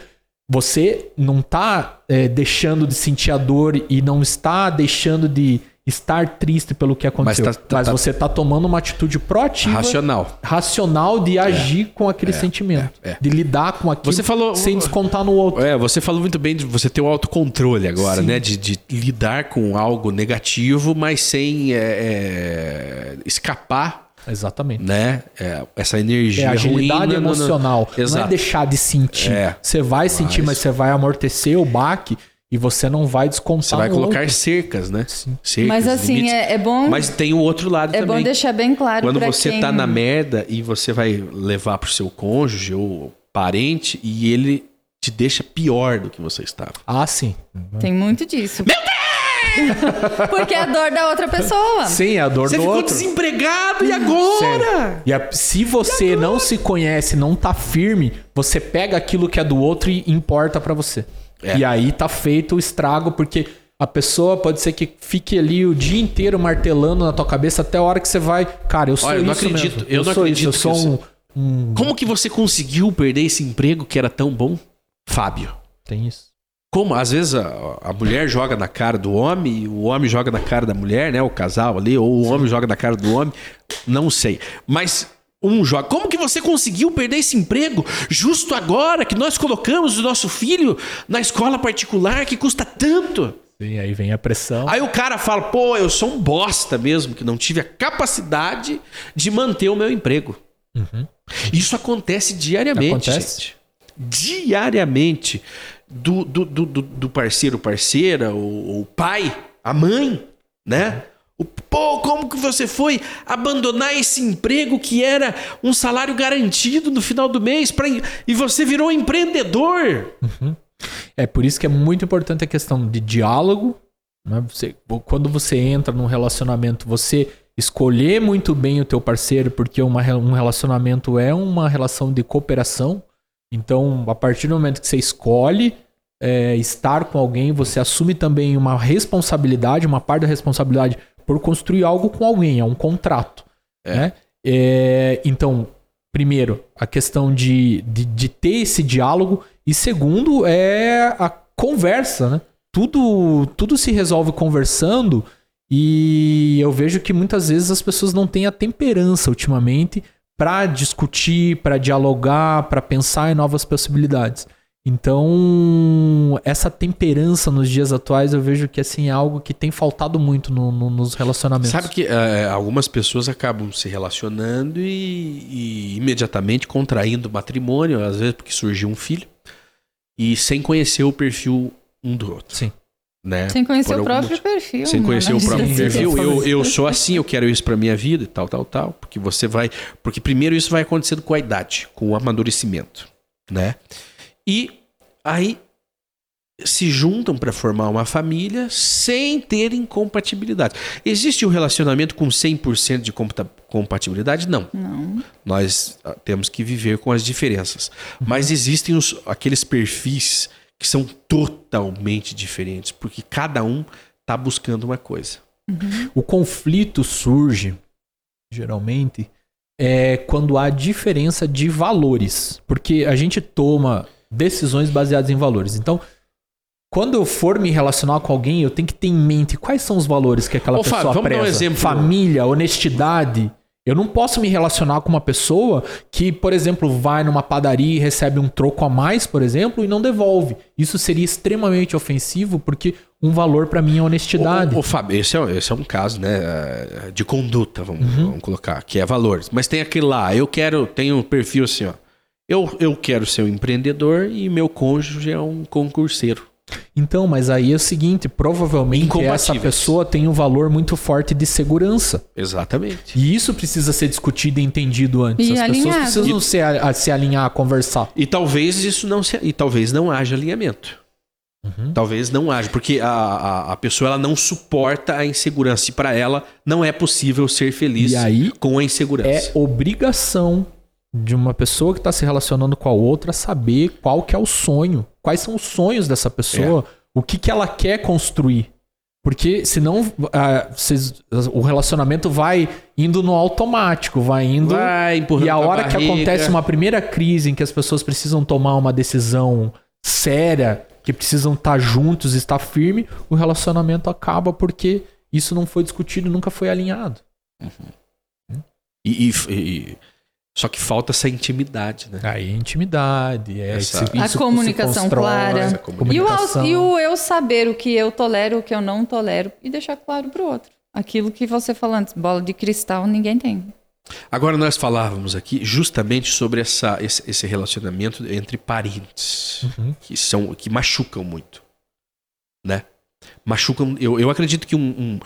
Você não está deixando de sentir a dor e não está deixando de estar triste pelo que aconteceu. Mas, tá- tá- tá- você está tomando uma atitude proativa, Racional. racional de agir com aquele sentimento, é, é. de lidar com aquilo Você falou- sem descontar no outro. É, você falou muito bem de você ter o autocontrole agora, Sim. né? De, de lidar com algo negativo, mas sem é, é, escapar, Exatamente. né? É, essa É energia agilidade ruim. no- no- emocional. Não é Exato. deixar de sentir. É. Você vai sentir, mas você vai amortecer o baque e você não vai descontar Você vai no colocar outro. cercas, né? Sim. Cercas, Mas assim, é, é bom, Mas tem o outro lado é também. bom deixar bem claro Quando você quem... tá na merda e você vai levar pro seu cônjuge ou parente e ele te deixa pior do que você estava. Ah, sim. Tem muito disso. Porque é a dor da outra pessoa. Sim, é a dor Você do ficou outro. desempregado e agora? E a- se você não se conhece, não tá firme, você pega aquilo que é do outro e importa pra você. É. E aí tá feito o estrago, porque a pessoa pode ser que fique ali o dia inteiro martelando na tua cabeça até a hora que você vai. Cara, eu sou Olha, eu não acredito, mesmo. eu não sou acredito isso, eu que sou um, um- Como que você conseguiu perder esse emprego que era tão bom? Fábio. Tem isso. Como às vezes a, a mulher joga na cara do homem, o homem joga na cara da mulher, né? O casal ali, ou o homem joga na cara do homem, não sei. Mas um joga. Como que você conseguiu perder esse emprego justo agora que nós colocamos o nosso filho na escola particular que custa tanto? Sim, aí vem a pressão. Aí o cara fala, pô, eu sou um bosta mesmo, que não tive a capacidade de manter o meu emprego. Isso acontece diariamente. Acontece. gente. Diariamente. Do, do, do, do- parceiro, parceira, o, o pai, a mãe, né? O, pô, como que você foi abandonar esse emprego que era um salário garantido no final do mês pra, e você virou empreendedor? É por isso que é muito importante a questão de diálogo. né? Você- quando você entra num relacionamento, você escolher muito bem o teu parceiro, porque uma um relacionamento é uma relação de cooperação. Então, a partir do momento que você escolhe é, estar com alguém, você assume também uma responsabilidade, uma parte da responsabilidade por construir algo com alguém, é um contrato. né? É, então, primeiro, a questão de, de, de ter esse diálogo. E segundo, é a conversa, né? Tudo, tudo se resolve conversando. E eu vejo que muitas vezes as pessoas não têm a temperança ultimamente para discutir, para dialogar, para pensar em novas possibilidades. Então, essa temperança nos dias atuais eu vejo que assim é algo que tem faltado muito no- no- nos relacionamentos. Sabe que eh, algumas pessoas acabam se relacionando e, e imediatamente contraindo matrimônio, às vezes porque surgiu um filho, e sem conhecer o perfil um do outro. Sim. Né? Sem conhecer Por o próprio motivo. perfil. Sem né? conhecer o próprio Sim, perfil. eu Eu, sou assim, eu quero isso pra minha vida e tal, tal, tal. Porque você vai. Porque primeiro isso vai acontecendo com a idade, com o amadurecimento. Né? E aí se juntam para formar uma família sem terem compatibilidade. Existe um relacionamento com 100% de compa- compatibilidade? Não. Não. Nós ah, temos que viver com as diferenças. Mas existem os- aqueles perfis que são totalmente diferentes, porque cada um está buscando uma coisa. O conflito surge, geralmente, é quando há diferença de valores. Porque a gente toma decisões baseadas em valores. Então, quando eu for me relacionar com alguém, eu tenho que ter em mente quais são os valores que aquela Ô, pessoa Fábio, vamos dar um preza. exemplo. Família, honestidade. Eu não posso me relacionar com uma pessoa que, por exemplo, vai numa padaria e recebe um troco a mais, por exemplo, e não devolve. Isso seria extremamente ofensivo, porque um valor pra mim é honestidade. O, Fábio, esse é, esse é um caso né, eh, de conduta, vamos, vamos colocar, que é valores. Mas tem aquele lá, eu quero, tem um perfil assim, ó. Eu, eu quero ser um empreendedor e meu cônjuge é um concurseiro. Então, mas aí é o seguinte, provavelmente essa pessoa tem um valor muito forte de segurança. Exatamente. E isso precisa ser discutido e entendido antes. E As alinhado. pessoas precisam se, a- se alinhar, conversar. E talvez isso não se, e talvez não haja alinhamento. Talvez não haja, porque a, a, a pessoa ela não suporta a insegurança e para ela não é possível ser feliz E aí com a É insegurança. obrigação de uma pessoa que está se relacionando com a outra saber qual que é o sonho, quais são os sonhos dessa pessoa, o que, que ela quer construir. Porque senão ah, vocês- o relacionamento vai indo no automático, vai indo. Vai E a hora que acontece uma primeira crise em que as pessoas precisam tomar uma decisão séria, que precisam estar juntos, estar firme, o relacionamento acaba porque isso não foi discutido, nunca foi alinhado. E, e- e- só que falta essa intimidade, né? Aí é intimidade, é Essa- esse- A comunicação constrói, clara. essa E o, comunicação. e o eu saber o que eu tolero, o que eu não tolero, e deixar claro pro outro. Aquilo que você falou antes, bola de cristal ninguém tem. Agora nós falávamos aqui justamente sobre essa, esse, esse relacionamento entre parentes Uhum. que são que machucam muito, né? Machucam. Eu, eu acredito que um,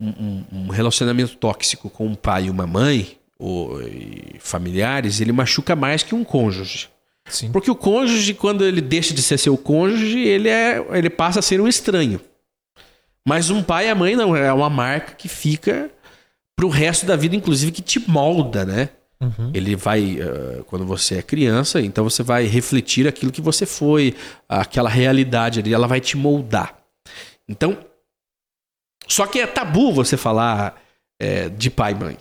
um, um- um relacionamento tóxico com um pai e uma mãe e familiares ele machuca mais que um cônjuge. Sim. Porque o cônjuge, quando ele deixa de ser seu cônjuge, ele, é, ele passa a ser um estranho. Mas um pai e a mãe não, é uma marca que fica pro resto da vida, inclusive que te molda, né? Uhum. Ele vai, uh, quando você é criança, então você vai refletir aquilo que você foi, aquela realidade ali, ela vai te moldar. Então, só que é tabu você falar é, de pai e mãe.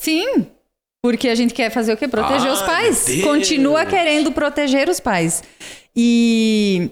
Sim. Porque a gente quer fazer o quê? Proteger Ai, os pais. meu Deus. Continua querendo proteger os pais. E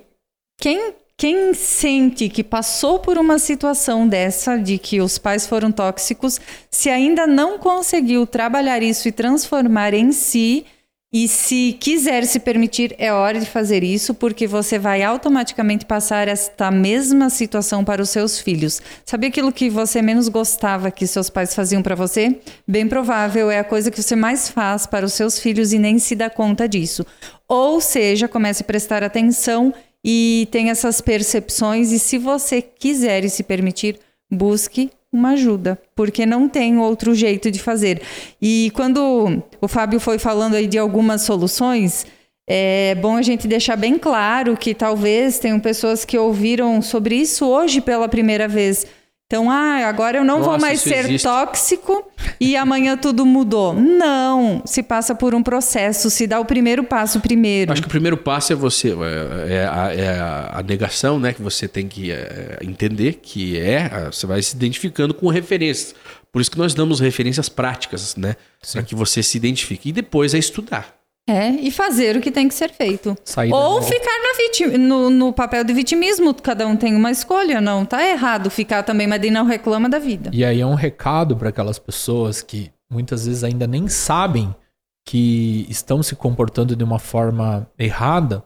quem, quem sente que passou por uma situação dessa, de que os pais foram tóxicos, se ainda não conseguiu trabalhar isso e transformar em si, e se quiser se permitir, é hora de fazer isso, porque você vai automaticamente passar esta mesma situação para os seus filhos. Sabe aquilo que você menos gostava que seus pais faziam para você? Bem provável é a coisa que você mais faz para os seus filhos e nem se dá conta disso. Ou seja, comece a prestar atenção e tenha essas percepções, e se você quiser e se permitir, busque uma ajuda, porque não tem outro jeito de fazer. E quando o Fábio foi falando aí de algumas soluções, é bom a gente deixar bem claro que talvez tenham pessoas que ouviram sobre isso hoje pela primeira vez. Então, ah, agora eu não vou Nossa, mais isso ser existe. tóxico e amanhã tudo mudou. Não, se passa por um processo, se dá o primeiro passo primeiro. Acho que o primeiro passo é você, é, é a, é a negação, né? Que você tem que é, entender que é, você vai se identificando com referências. Por isso que nós damos referências práticas, né? Para que você se identifique. E depois é estudar. É, e fazer o que tem que ser feito. Saída Ou ficar vitim- no, no papel de vitimismo, cada um tem uma escolha, não tá errado ficar também, mas não reclama da vida. E aí é um recado para aquelas pessoas que muitas vezes ainda nem sabem que estão se comportando de uma forma errada.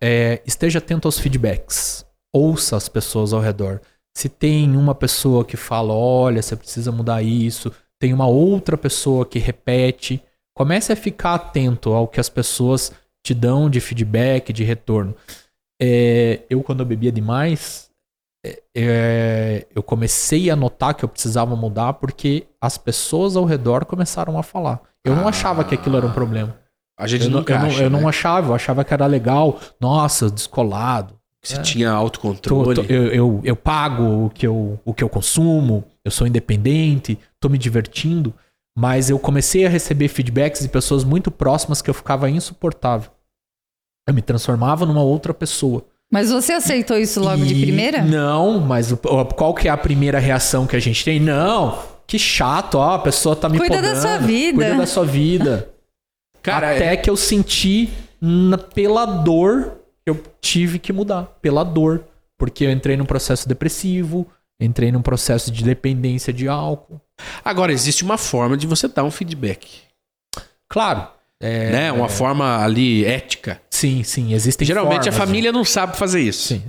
É, esteja atento aos feedbacks. Ouça as pessoas ao redor. Se tem uma pessoa que fala, olha, você precisa mudar isso, tem uma outra pessoa que repete, comece a ficar atento ao que as pessoas te dão de feedback, de retorno. É, eu, quando eu bebia demais, é, eu comecei a notar que eu precisava mudar porque as pessoas ao redor começaram a falar. Eu não Ah. achava que aquilo era um problema. A gente Eu, não, eu, não, acha, eu não né? achava, eu achava que era legal. Nossa, descolado. você tinha Tô- autocontrole. tô- eu, eu, eu pago o que eu, o que eu consumo, eu sou independente, tô me divertindo. Mas eu comecei a receber feedbacks de pessoas muito próximas que eu ficava insuportável. Eu me transformava numa outra pessoa. Mas você aceitou isso logo de E- primeira? Não, mas qual que é a primeira reação que a gente tem? Não, que chato, ó, a pessoa tá me Cuida da podando. sua vida. Cuida da sua vida. Cara, Até que eu senti na- pela dor que eu tive que mudar. Pela dor. Porque eu entrei num processo depressivo, entrei num processo de dependência de álcool. Agora, existe uma forma de você dar um feedback. Claro. É, né? Uma forma ali ética. Sim, sim, existem Geralmente a formas, família não sabe fazer isso. Sim.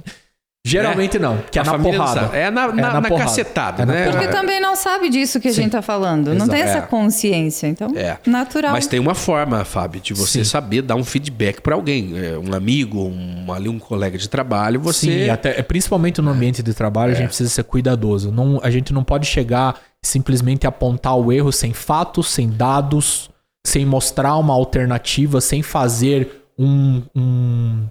Geralmente não, que é a na porrada. É na, na, na na porrada. cacetada, É na né? Porque também não sabe disso que a Sim. gente tá falando. Não tem Exato. essa consciência. Então, É. natural. Mas tem uma forma, Fábio, de você Sim. saber dar um feedback pra alguém. É, Um amigo, um, ali um colega de trabalho, você. Sim, até, é, principalmente no ambiente de trabalho, a gente precisa ser cuidadoso. Não, a gente não pode chegar e simplesmente apontar o erro sem fatos, sem dados, sem mostrar uma alternativa, sem fazer um. um,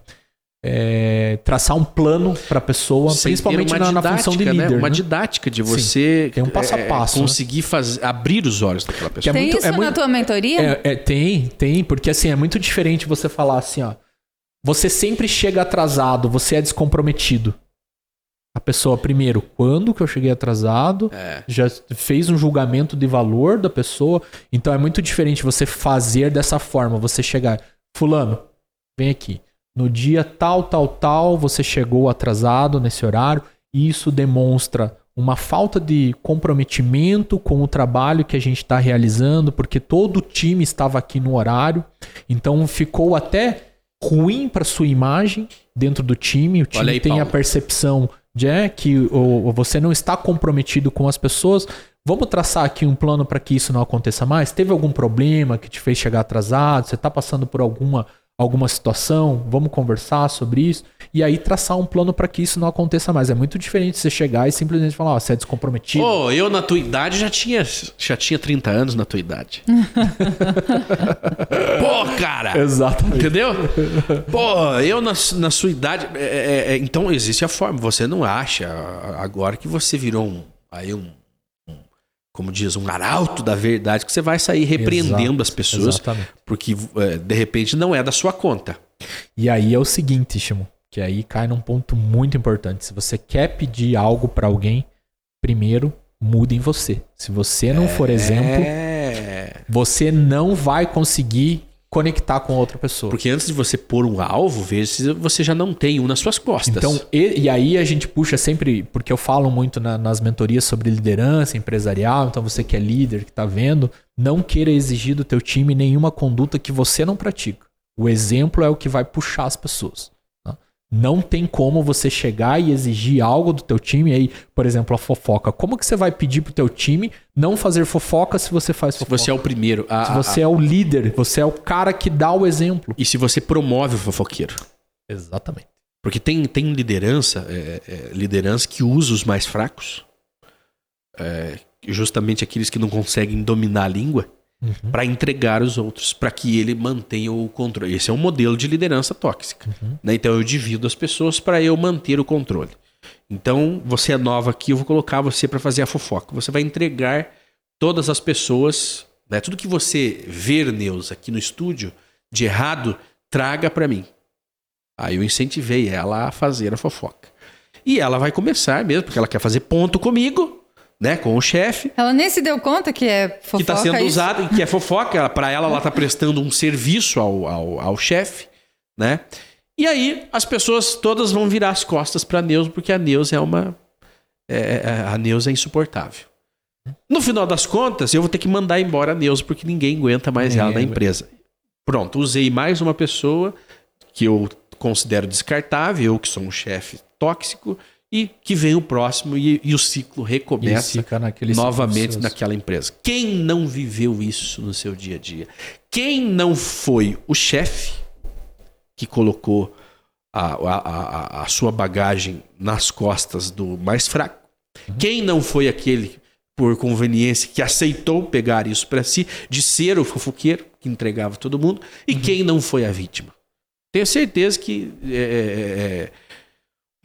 é, traçar um plano para a pessoa, sem principalmente na, na função de didática, líder. Uma né? didática de Sim. você Tem um passo a é, passo, né? conseguir fazer, abrir os olhos daquela pessoa. é tem muito- isso é na muito- tua mentoria? É, é, tem, tem, porque assim, é muito diferente você falar assim, ó. Você sempre chega atrasado, você é descomprometido. A pessoa, primeiro, quando que eu cheguei atrasado, É. já fez um julgamento de valor da pessoa. Então é muito diferente você fazer dessa forma, você chegar, fulano, vem aqui. No dia tal, tal, tal, você chegou atrasado nesse horário, e isso demonstra uma falta de comprometimento com o trabalho que a gente está realizando, porque todo o time estava aqui no horário, então ficou até ruim para sua imagem dentro do time. O time aí, tem a Paulo. percepção de é, que o, você não está comprometido com as pessoas. Vamos traçar aqui um plano para que isso não aconteça mais? Teve algum problema que te fez chegar atrasado? Você está passando por alguma alguma situação, vamos conversar sobre isso e aí traçar um plano para que isso não aconteça mais. É muito diferente você chegar e simplesmente falar, ó, você é descomprometido. Pô, eu na tua idade já tinha, já tinha 30 anos na tua idade. Pô, cara! Exatamente. Entendeu? Pô, eu na, na sua idade. é, é, é, então existe a forma. Você não acha agora que você virou um. Aí um, como diz, um arauto da verdade, que você vai sair repreendendo Exato, as pessoas, exatamente. porque é, de repente não é da sua conta. E aí é o seguinte, Shimo, que aí cai num ponto muito importante. Se você quer pedir algo pra alguém, primeiro muda em você. Se você não for exemplo, É. você não vai conseguir conectar com outra pessoa. Porque antes de você pôr um alvo, veja se você já não tem um nas suas costas. Então, e, e aí a gente puxa sempre, porque eu falo muito na- nas mentorias sobre liderança empresarial, então você que é líder, que tá vendo, não queira exigir do teu time nenhuma conduta que você não pratica. O exemplo é o que vai puxar as pessoas. Não tem como você chegar e exigir algo do teu time aí, por exemplo, a fofoca. Como que você vai pedir pro teu time não fazer fofoca se você faz se fofoca? você é o primeiro. a- Se a- você é o líder, você é o cara que dá o exemplo. E se você promove o fofoqueiro. Exatamente. Porque tem, tem liderança, é, é, liderança que usa os mais fracos, é, justamente aqueles que não conseguem dominar a língua, Uhum. para entregar os outros, para que ele mantenha o controle. Esse é um modelo de liderança tóxica. Uhum. né? Então eu divido as pessoas para eu manter o controle. Então você é nova aqui, eu vou colocar você para fazer a fofoca. Você vai entregar todas as pessoas, né? tudo que você ver, Neus, aqui no estúdio de errado, traga para mim. Aí eu incentivei ela a fazer a fofoca. E ela vai começar mesmo, porque ela quer fazer ponto comigo, né, com o chefe Ela nem se deu conta que é fofoca que está sendo isso? usado e que é fofoca. Para ela, ela está prestando um serviço ao, ao, ao chefe, né? E aí as pessoas todas vão virar as costas para Neuza porque a Neuza é uma é- é- a Neuza é insuportável. No final das contas, eu vou ter que mandar embora a Neuza porque ninguém aguenta mais Ninguém ela na empresa. Pronto, usei mais uma pessoa que eu considero descartável, eu que sou um chefe tóxico e que vem o próximo e, e o ciclo recomeça ciclo novamente vicioso. naquela empresa. Quem não viveu isso no seu dia a dia? Quem não foi o chefe que colocou a, a, a, a sua bagagem nas costas do mais fraco? Quem não foi aquele, por conveniência, que aceitou pegar isso para si, de ser o fofoqueiro que entregava todo mundo? E quem não foi a vítima? Tenho certeza que é, é, é,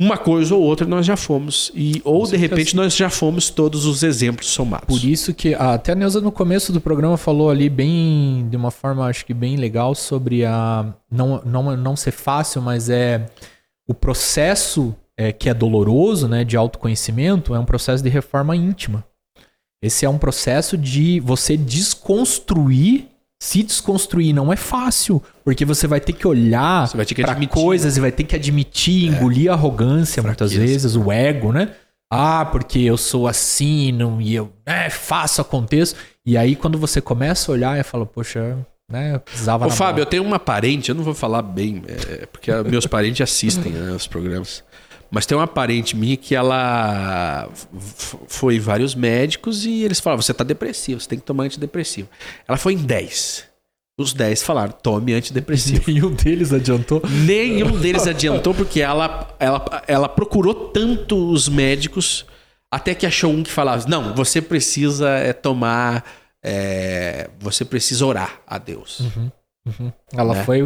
uma coisa ou outra nós já fomos. E, ou, de repente, nós já fomos todos os exemplos somados. Por isso que ah, até a Neuza no começo do programa falou ali bem, de uma forma acho que bem legal sobre a não, não, não ser fácil, mas é o processo é, que é doloroso, né, de autoconhecimento, é um processo de reforma íntima. Esse é um processo de você desconstruir, se desconstruir não é fácil, porque você vai ter que olhar para. É. coisas e vai ter que admitir, engolir a arrogância muitas Fraqueza. vezes, o ego, né? Ah, porque eu sou assim, não, e eu né, faço, aconteço. E aí, quando você começa a olhar e fala, poxa, né, eu precisava. Ô, Fábio, eu tenho uma parente, eu não vou falar bem, é, porque meus parentes assistem né, os programas. Mas tem uma parente minha que ela foi vários médicos e eles falaram: você tá depressivo, você tem que tomar antidepressivo. Ela foi em 10. Os 10 falaram: tome antidepressivo. Nenhum deles adiantou. Nenhum deles adiantou porque ela, ela, ela procurou tanto os médicos até que achou um que falava: não, você precisa é, tomar. é, você precisa orar a Deus. Ela Né? foi,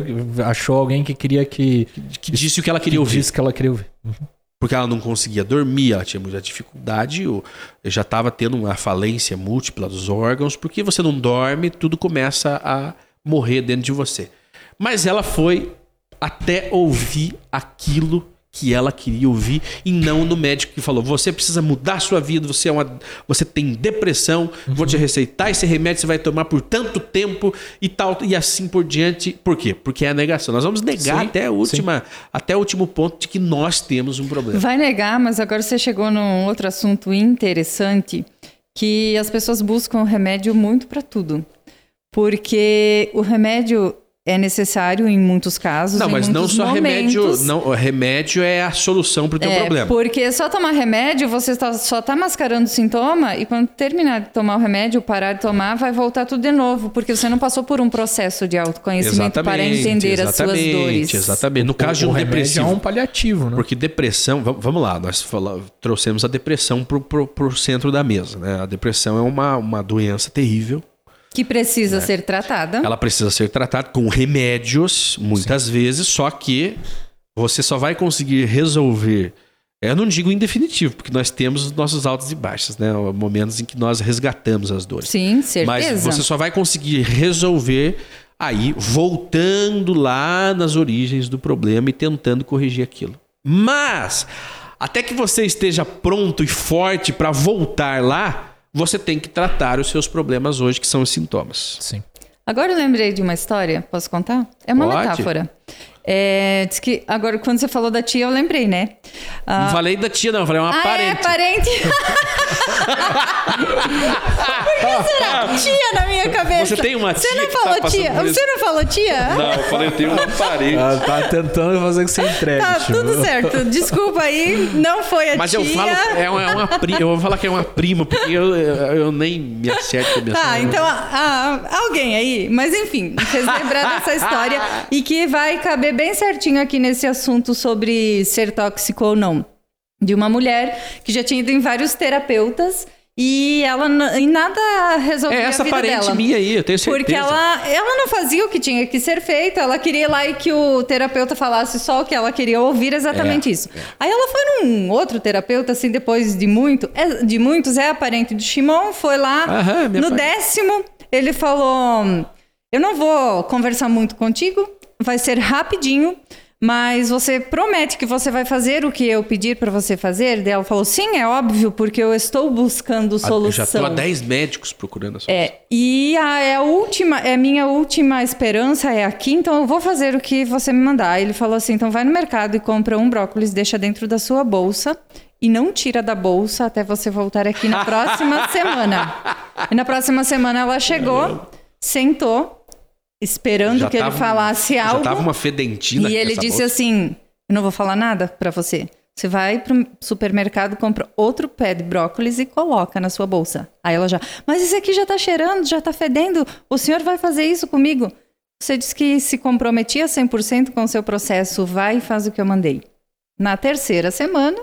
achou alguém que queria que. Que disse o que ela queria ouvir. Disse que ela queria ouvir. Porque ela não conseguia dormir, ela tinha muita dificuldade, ou já estava tendo uma falência múltipla dos órgãos, porque você não dorme, tudo começa a morrer dentro de você. Mas ela foi até ouvir aquilo que ela queria ouvir e não no médico que falou: você precisa mudar a sua vida, você é uma, você tem depressão, vou te receitar esse remédio, você vai tomar por tanto tempo e tal e assim por diante. Por quê? Porque é a negação. Nós vamos negar Sim, até a última, até o último ponto de que nós temos um problema. Vai negar, mas agora você chegou num outro assunto interessante, que as pessoas buscam remédio muito para tudo. Porque o remédio, é necessário em muitos casos. Não, em mas não só remédio. momentos. Não, o remédio é a solução pro teu É, problema. porque só tomar remédio, você tá- só tá mascarando o sintoma e quando terminar de tomar o remédio, parar de tomar, vai voltar tudo de novo, porque você não passou por um processo de autoconhecimento para entender as suas exatamente, dores. Exatamente. No caso de o um remédio depressivo. é um paliativo, né? Porque depressão, vam- vamos lá, nós fala- trouxemos a depressão pro, pro, pro centro da mesa. Né? A depressão é uma, uma doença terrível. Que precisa ser tratada. Ela precisa ser tratada com remédios, muitas vezes, só que você só vai conseguir resolver. Eu não digo em definitivo, porque nós temos os nossos altos e baixos, né? Momentos em que nós resgatamos as dores. Sim, certeza. Mas você só vai conseguir resolver aí, voltando lá nas origens do problema e tentando corrigir aquilo. Mas, até que você esteja pronto e forte para voltar lá, você tem que tratar os seus problemas hoje, que são os sintomas. Sim. Agora eu lembrei de uma história, posso contar? É uma Pode. metáfora. É, diz que, agora, quando você falou da tia, eu lembrei, né? Ah, Não falei da tia, não, falei uma ah, é, parente. parente. Por que será? Tia na minha cabeça. Você tem uma Você tia não que tá falou passando tia? Você não falou tia? Não, eu falei, eu tenho uma parente. Ela tá tentando fazer que você entregue. Tá, tipo. tudo certo. Desculpa aí, não foi a Mas tia. eu falo, é uma, é uma prima, eu vou falar que é uma prima, porque eu, eu, nem me acerto com a minha Tá, então ah, alguém aí, mas enfim, fez lembrar dessa história e que vai caber bem certinho aqui nesse assunto sobre ser tóxico ou não. De uma mulher que já tinha ido em vários terapeutas e ela em nada resolvia É essa a vida parente dela. minha aí, eu tenho certeza. Porque ela, ela não fazia o que tinha que ser feito, ela queria ir lá e que o terapeuta falasse só o que ela queria ouvir, exatamente É, isso. Aí ela foi num outro terapeuta, assim, depois de muito, é, de muitos, é parente do Shimon, foi lá. Aham, no décimo, ele falou: Eu não vou conversar muito contigo, vai ser rapidinho. Mas você promete que você vai fazer o que eu pedir para você fazer? Daí ela falou: sim, é óbvio, porque eu estou buscando Eu solução. já tô há 10 médicos procurando a solução. É, e a, é a última, é a minha última esperança é aqui, então eu vou fazer o que você me mandar. Ele falou assim: então vai no mercado e compra um brócolis, deixa dentro da sua bolsa e não tira da bolsa até você voltar aqui na próxima semana. E na próxima semana ela chegou, sentou, esperando Já que ele tava- falasse Já algo. tava uma fedentina E ele disse bolsa. assim: Eu não vou falar nada pra você. Você vai pro supermercado, compra outro pé de brócolis e coloca na sua bolsa. Aí ela já, mas esse aqui já tá cheirando, já tá fedendo. O senhor vai fazer isso comigo? Você disse que se comprometia 100% com o seu processo, vai e faz o que eu mandei. Na terceira semana,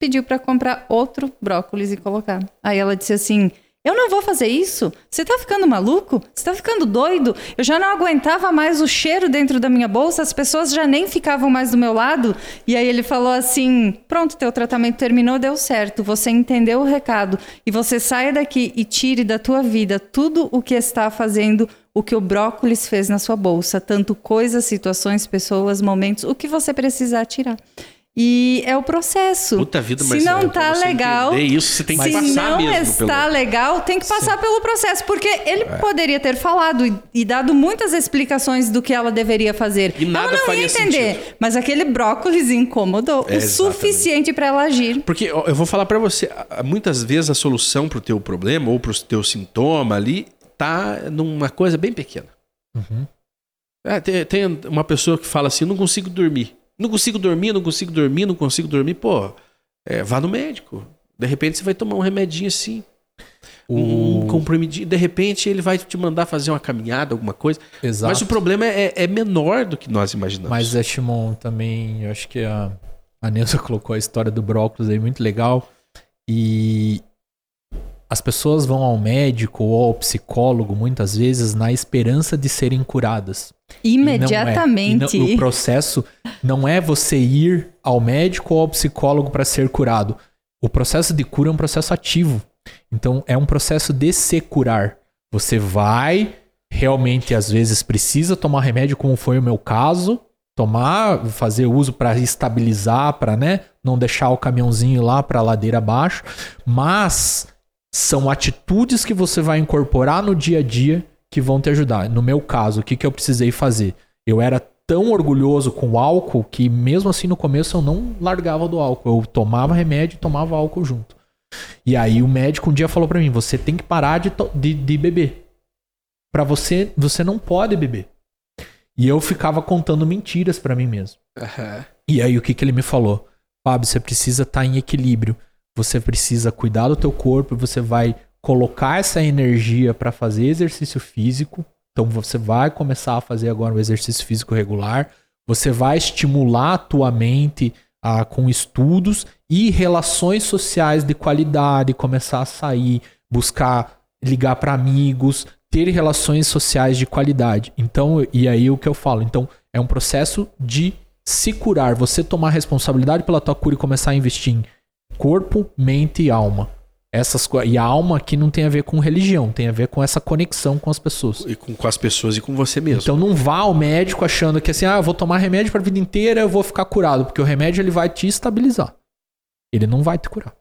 pediu pra comprar outro brócolis e colocar. Aí ela disse assim: Eu não vou fazer isso? Você tá ficando maluco? Você tá ficando doido? Eu já não aguentava mais o cheiro dentro da minha bolsa, as pessoas já nem ficavam mais do meu lado. E aí ele falou assim: Pronto, teu tratamento terminou, deu certo. Você entendeu o recado. E você saia daqui e tire da tua vida tudo o que está fazendo o que o brócolis fez na sua bolsa, tanto coisas, situações, pessoas, momentos, o que você precisar tirar. E é o processo. Puta vida, Se Marcelo, não pra tá você legal, isso, você tem que se não mesmo está pelo- legal, tem que passar pelo processo, porque ele É. poderia ter falado e, e dado muitas explicações do que ela deveria fazer. E nada ela não faria ia entender, sentido. mas aquele brócolis incomodou É, o suficiente para ela agir. Porque eu vou falar pra você, muitas vezes a solução pro teu problema ou pro teu sintoma ali tá numa coisa bem pequena. Uhum. É, tem, tem uma pessoa que fala assim, não consigo dormir. Não consigo dormir, não consigo dormir, não consigo dormir. Pô, é, vá no médico. De repente você vai tomar um remedinho assim. Um comprimidinho. De repente ele vai te mandar fazer uma caminhada, alguma coisa. Exato. Mas o problema é, é menor do que nós imaginamos. Mas é Shimon também, eu acho que a, a Neuza colocou a história do brócolis aí muito legal. E as pessoas vão ao médico ou ao psicólogo muitas vezes na esperança de serem curadas. E não é. Imediatamente. E não- o processo não é você ir ao médico ou ao psicólogo para ser curado. O processo de cura é um processo ativo. Então é um processo de se curar. Você vai, realmente às vezes precisa tomar remédio, como foi o meu caso, tomar, fazer uso para estabilizar, para né, não deixar o caminhãozinho lá para a ladeira abaixo, mas são atitudes que você vai incorporar no dia a dia que vão te ajudar. No meu caso, o que, que eu precisei fazer? Eu era tão orgulhoso com o álcool que mesmo assim no começo eu não largava do álcool. Eu tomava remédio e tomava álcool junto. E aí o médico um dia falou pra mim: você tem que parar de, de, de beber. Pra você, você não pode beber. E eu ficava contando mentiras pra mim mesmo. Aham. E aí o que, que ele me falou? Fábio, você precisa estar em equilíbrio. Você precisa cuidar do teu corpo, você vai colocar essa energia para fazer exercício físico. Então você vai começar a fazer agora o exercício físico regular. Você vai estimular a tua mente ah, com estudos e relações sociais de qualidade, começar a sair, buscar ligar para amigos, ter relações sociais de qualidade. Então, e aí o que eu falo? Então, é um processo de se curar, você tomar responsabilidade pela tua cura e começar a investir em corpo, mente e alma. Essas e a alma aqui não tem a ver com religião, tem a ver com essa conexão com as pessoas. E com, com as pessoas e com você mesmo. Então não vá ao médico achando que assim, ah, eu vou tomar remédio para a vida inteira, eu vou ficar curado, porque o remédio ele vai te estabilizar. Ele não vai te curar.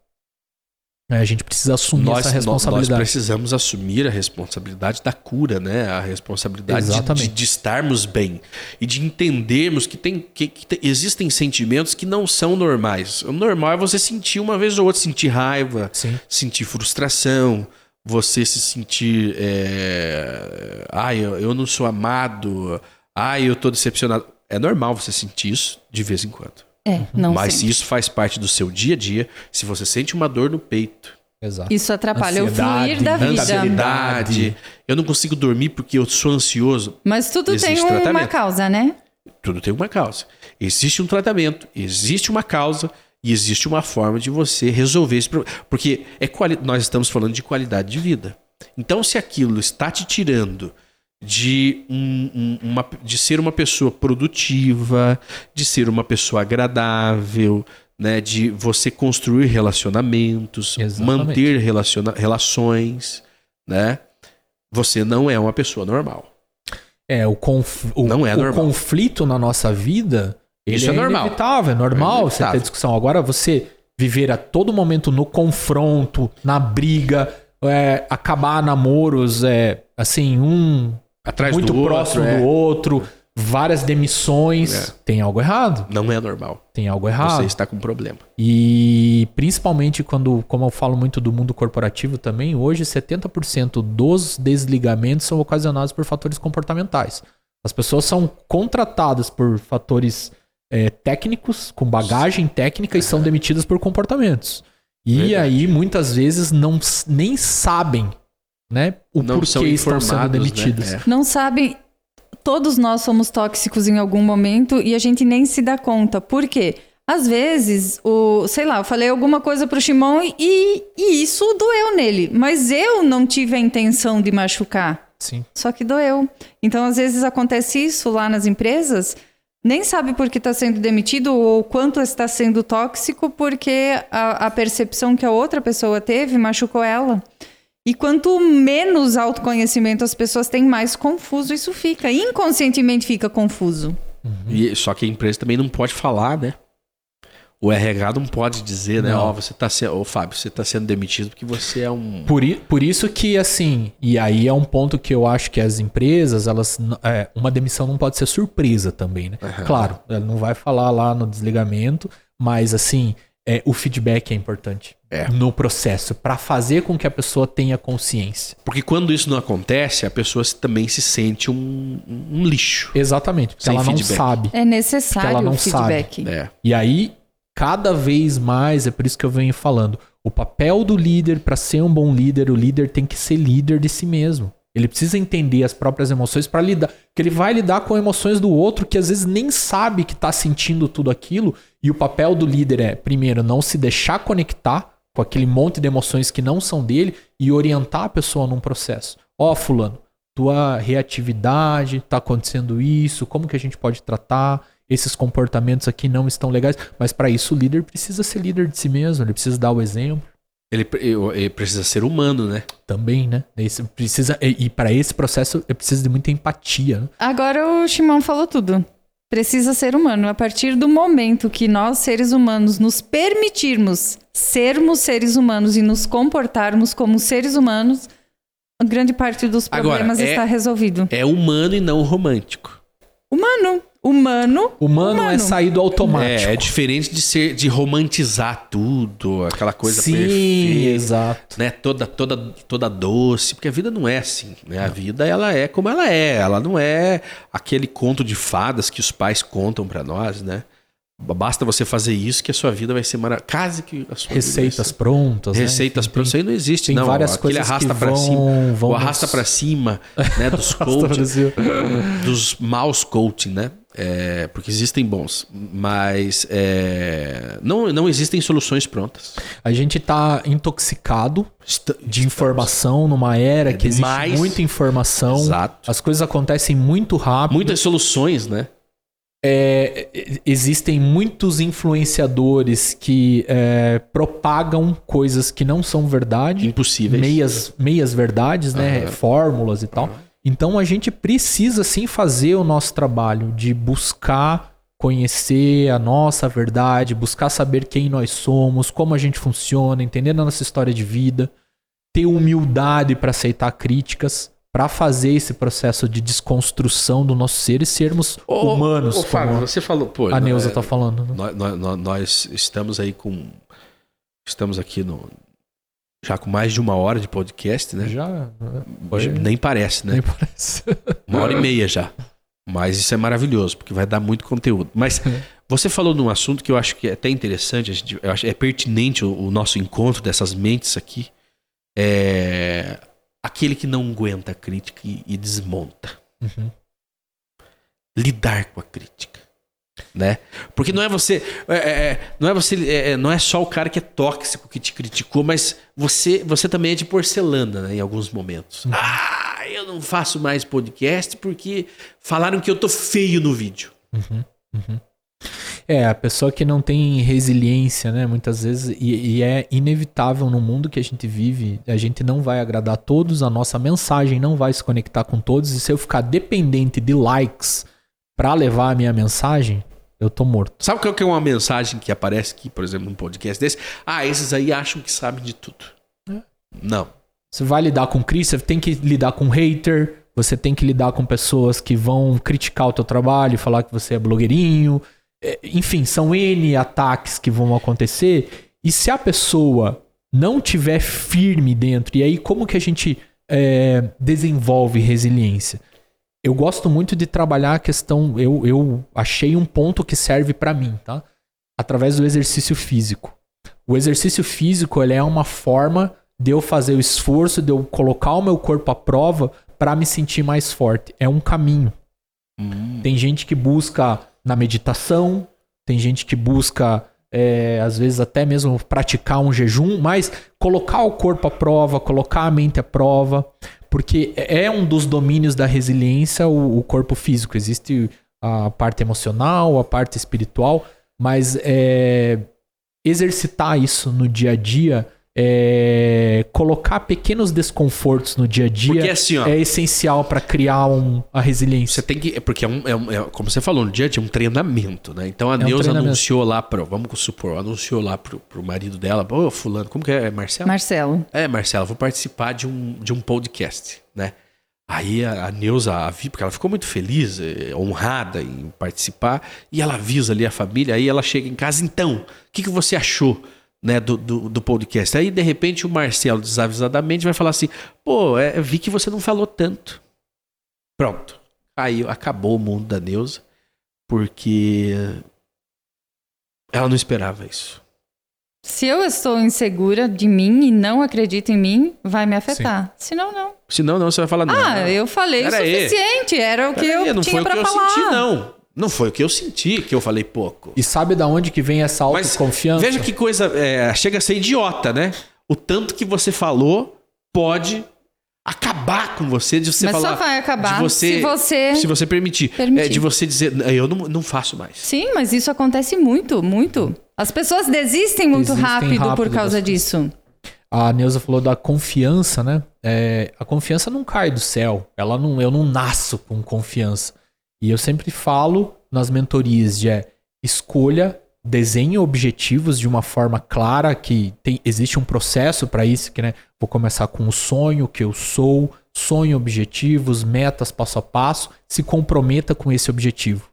É, a gente precisa assumir nós, essa nós- nós responsabilidade. precisamos assumir a responsabilidade da cura, né? A responsabilidade de, de- estarmos bem e de entendermos que, tem, que, que te- existem sentimentos que não são normais. O normal é você sentir uma vez ou outra, sentir raiva, Sim. sentir frustração, você se sentir. É... Ai, eu, eu não sou amado. Ai, eu tô decepcionado. É normal você sentir isso de vez em quando. É, não Mas se isso faz parte do seu dia a dia, se você sente uma dor no peito, Exato. Isso atrapalha o Ansiedade, fluir da vida. ansiedade, eu não consigo dormir porque eu sou ansioso, Mas tudo Existe tem uma tratamento. causa, né? tudo tem uma causa. Existe um tratamento, existe uma causa e existe uma forma de você resolver esse problema. Porque é quali- nós estamos falando de qualidade de vida. Então, se aquilo está te tirando de, um- um- uma, de ser uma pessoa produtiva, de ser uma pessoa agradável, né, de você construir relacionamentos, Exatamente. manter relaciona relações, né? Você não é uma pessoa normal. É, o, conf... o, Não é o normal. conflito na nossa vida, ele Isso é normal. inevitável, é normal É você ter discussão. Agora, você viver a todo momento no confronto, na briga, é, acabar namoros, é, assim, um Atrás muito do outro, próximo é. do outro, várias demissões. É. Tem algo errado. Não é normal. Tem algo errado. Você está com problema. E principalmente quando, como eu falo muito do mundo corporativo também, hoje 70% dos desligamentos são ocasionados por fatores comportamentais. As pessoas são contratadas por fatores é, técnicos, com bagagem técnica, e são demitidas por comportamentos. E Verdade. aí, muitas vezes, não nem sabem né, o Não são porquê estão sendo né? demitidas. É. Não sabem. Todos nós somos tóxicos em algum momento e a gente nem se dá conta. Por quê? Às vezes, o, sei lá, eu falei alguma coisa pro Shimon e, e isso doeu nele. Mas eu não tive a intenção de machucar. Sim. Só que doeu. Então, às vezes acontece isso lá nas empresas, nem sabe por que está sendo demitido ou quanto está sendo tóxico, porque a, a percepção que a outra pessoa teve machucou ela. E quanto menos autoconhecimento as pessoas têm, mais confuso isso fica. Inconscientemente fica confuso. E, só que a empresa também não pode falar, né? O RH não pode dizer, né? Ó, você tá sendo. Ô, Fábio, você tá sendo demitido porque você é um. Por, i- por isso que, assim, e aí é um ponto que eu acho que as empresas, elas. é, uma demissão não pode ser surpresa também, né? Aham. Claro, ela não vai falar lá no desligamento, mas assim, é, o feedback é importante É. no processo, para fazer com que a pessoa tenha consciência. Porque quando isso não acontece, a pessoa também se sente um, um lixo. Exatamente, porque Sem ela não feedback. sabe. É necessário ela não o feedback. É. E aí, cada vez mais, é por isso que eu venho falando, o papel do líder, para ser um bom líder, o líder tem que ser líder de si mesmo. Ele precisa entender as próprias emoções para lidar, que ele vai lidar com emoções do outro que às vezes nem sabe que tá sentindo tudo aquilo, e o papel do líder é, primeiro, não se deixar conectar com aquele monte de emoções que não são dele e orientar a pessoa num processo. Ó, fulano, tua reatividade, tá acontecendo isso, como que a gente pode tratar? Esses comportamentos aqui não estão legais, mas para isso o líder precisa ser líder de si mesmo, ele precisa dar o exemplo Ele, ele precisa ser humano, né? também, né? Esse precisa e, e para esse processo eu preciso de muita empatia. Né? Agora o Shimon falou tudo. Precisa ser humano. A partir do momento que nós, seres humanos, nos permitirmos sermos seres humanos e nos comportarmos como seres humanos, grande parte dos Agora, problemas é- está resolvido. É humano e não romântico. Humano. Humano. Humano, é sair do automático. É, é diferente de ser de romantizar tudo, aquela coisa Sim, perfeita, exato. né? Toda toda toda doce, porque a vida não é assim, né? A vida ela é como ela é, ela não é aquele conto de fadas que os pais contam pra nós, né? Basta você fazer isso que a sua vida vai ser maravilhosa. Quase que a sua Receitas vida prontas. né? Receitas prontas. Isso aí não existe, tem não. várias Aquele coisas arrasta vão- cima. vão o arrasta nos- pra cima, né? Dos Brasil. dos maus coaching, né? É, porque existem bons, mas é, não, não existem soluções prontas. A gente tá intoxicado de informação numa era que existe demais. muita informação. Exato. As coisas acontecem muito rápido. Muitas soluções, né? É, existem muitos influenciadores que é, propagam coisas que não são verdade, Impossíveis. meias, meias verdades, né? Fórmulas e tal. Então a gente precisa sim fazer o nosso trabalho de buscar conhecer a nossa verdade, buscar saber quem nós somos, como a gente funciona, entender a nossa história de vida, ter humildade para aceitar críticas, para fazer esse processo de desconstrução do nosso ser e sermos Ô, humanos, ô, Fábio, você falou, pô. a Neuza é, tá falando. né? nós- nós- nós estamos aí com. Estamos aqui no. Já com mais de uma hora de podcast, né? Já, foi- Nem parece, né? nem parece. Uma hora e meia já. Mas isso é maravilhoso, porque vai dar muito conteúdo. Mas você falou num assunto que eu acho que é até interessante, a gente, eu acho, é pertinente o, o nosso encontro dessas mentes aqui. É aquele que não aguenta a crítica e, e desmonta. Uhum. Lidar com a crítica. Né? Porque não é você. é, é, é, não é você. é, é, não é só o cara que é tóxico que te criticou, mas você, você também é de porcelana, né, em alguns momentos. Ah, eu não faço mais podcast porque falaram que eu tô feio no vídeo. É, a pessoa que não tem resiliência, né? Muitas vezes, e, e é inevitável no mundo que a gente vive, a gente não vai agradar a todos, a nossa mensagem não vai se conectar com todos, e se eu ficar dependente de likes pra levar a minha mensagem, eu tô morto. Sabe qual que é uma mensagem que aparece aqui, por exemplo, num podcast desse? Ah, esses aí acham que sabem de tudo. É. Não. Você vai lidar com crítica, você tem que lidar com hater, você tem que lidar com pessoas que vão criticar o teu trabalho, falar que você é blogueirinho. É, Enfim, são N ataques que vão acontecer. E se a pessoa não tiver firme dentro, e aí como que a gente é, desenvolve resiliência? Eu gosto muito de trabalhar a questão. Eu, eu achei um ponto que serve pra mim, tá? Através do exercício físico. O exercício físico ele é uma forma de eu fazer o esforço, de eu colocar o meu corpo à prova pra me sentir mais forte. É um caminho. Tem gente que busca na meditação, tem gente que busca, é, às vezes, até mesmo praticar um jejum, mas colocar o corpo à prova, colocar a mente à prova, porque é um dos domínios da resiliência o, o corpo físico. Existe a parte emocional, a parte espiritual, mas é, exercitar isso no dia a dia, é, colocar pequenos desconfortos no dia a dia Porque assim, ó. é essencial para criar um, a resiliência. Você tem que. é Porque é, um, é, um- é- como você falou, no dia a dia é um treinamento, né? Então a um Neuza anunciou lá pro. Vamos supor, anunciou lá pro, pro marido dela, ô, fulano, como que é? É Marcelo? Marcelo. É, Marcelo, vou participar de um, de um podcast, né? Aí a, a Neuza avisa, porque ela ficou muito feliz, eh, honrada em participar, e ela avisa ali a família, aí ela chega em casa, então, o que, que você achou? Né, do, do, do podcast. Aí, de repente, o Marcelo, desavisadamente, vai falar assim: pô, é, vi que você não falou tanto. Pronto. Aí acabou o mundo da Neuza, porque ela não esperava isso. Se eu estou insegura de mim e não acredito em mim, vai me afetar. Senão, não. Senão, não, você vai falar: não. Ah, eu falei o Pera aí. suficiente. Era o que Peraí, eu não tinha foi o pra que eu falar. senti, não. Não foi o que eu senti, que eu falei pouco. E sabe da onde que vem essa Mas autoconfiança? veja que coisa. é, chega a ser idiota, né? O tanto que você falou pode acabar com você de você Mas falar. só vai acabar de você, se você se você permitir. permitir. É, de você dizer, eu não, não faço mais. Sim, mas isso acontece muito, muito. As pessoas desistem muito Desistem rápido, por rápido causa das disso. A Neuza falou da confiança, né? É, a confiança não cai do céu. Ela não, eu não nasço com confiança. E eu sempre falo nas mentorias de é, escolha, desenhe objetivos de uma forma clara, que tem, existe um processo para isso, que né, vou começar com o sonho que eu sou, sonho objetivos, metas passo a passo, se comprometa com esse objetivo.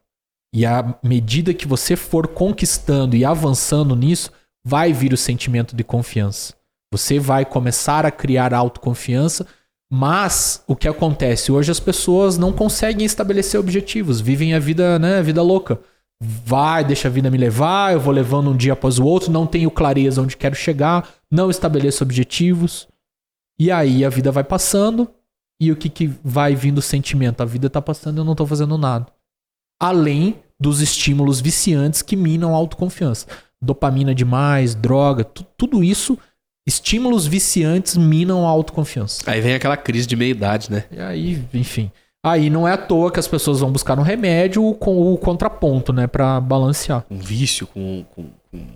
E à medida que você for conquistando e avançando nisso, vai vir o sentimento de confiança. Você vai começar a criar autoconfiança, mas o que acontece? Hoje as pessoas não conseguem estabelecer objetivos, vivem a vida, né, a vida louca. Vai, deixa a vida me levar, eu vou levando um dia após o outro, não tenho clareza onde quero chegar, não estabeleço objetivos. E aí a vida vai passando, e o que, que vai vindo o sentimento? A vida tá passando e eu não tô fazendo nada. Além dos estímulos viciantes que minam a autoconfiança. Dopamina demais, droga, tu, tudo isso, estímulos viciantes minam a autoconfiança. Aí vem aquela crise de meia-idade, né? E aí, enfim. Aí não é à toa que as pessoas vão buscar um remédio com o contraponto, né? Pra balancear. Um vício com, com, com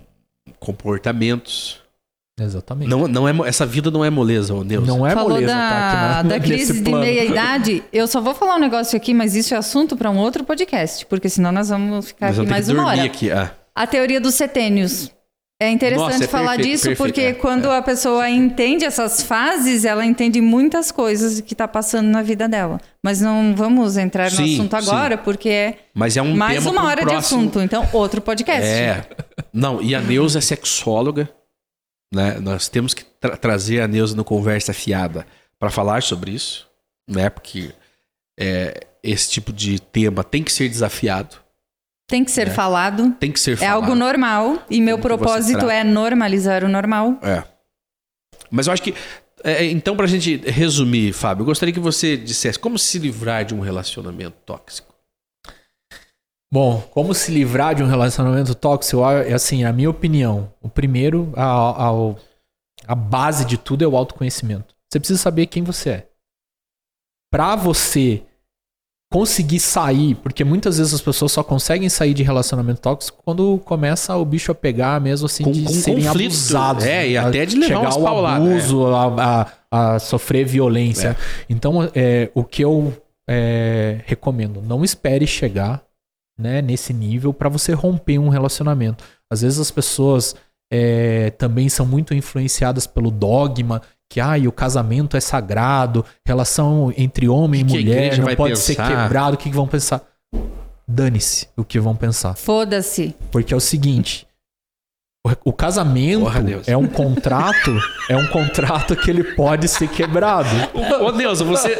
comportamentos. Exatamente. Não, não é, essa vida não é moleza, ô Deus. Não é Falou moleza, da, tá? aqui na- da nesse crise de meia-idade. Eu só vou falar um negócio aqui, mas isso é assunto para um outro podcast, porque senão nós vamos ficar Nós aqui mais uma hora. aqui. Ah. A teoria dos setênios. É interessante Nossa, é falar perfeito, disso, perfeito, porque é, quando a pessoa entende essas fases, ela entende muitas coisas que está passando na vida dela. Mas não vamos entrar no Sim, assunto agora, porque é Mas é um mais uma hora de próximo- assunto. Então, outro podcast. É. Não, e a Neuza é sexóloga. Né? Nós temos que tra- trazer a Neuza no Conversa Fiada para falar sobre isso. Né? Porque é, esse tipo de tema tem que ser desafiado. Tem que ser falado. Tem que ser É falado. algo normal. E meu propósito é normalizar o normal. É. Mas eu acho que. é, então, pra gente resumir, Fábio, eu gostaria que você dissesse como se livrar de um relacionamento tóxico. Bom, como se livrar de um relacionamento tóxico? É assim, a minha opinião. O primeiro, a, a, a base de tudo é o autoconhecimento. Você precisa saber quem você é. Pra você conseguir sair, porque muitas vezes as pessoas só conseguem sair de relacionamento tóxico quando começa o bicho a pegar mesmo assim Com- de com serem conflito, abusados. é, e a- até de levar chegar ao abuso, a, a- a sofrer violência. Então, é, o que eu é, recomendo, não espere chegar né, nesse nível para você romper um relacionamento. Às vezes as pessoas é, também são muito influenciadas pelo dogma que ah, o casamento é sagrado, relação entre homem e que mulher não pode ser pensar? quebrado. O que, que vão pensar? Dane-se o que vão pensar. Foda-se. Porque é o seguinte. O- casamento Porra, Deus. é um contrato, é um contrato que ele pode ser quebrado. Ô, Deus, você,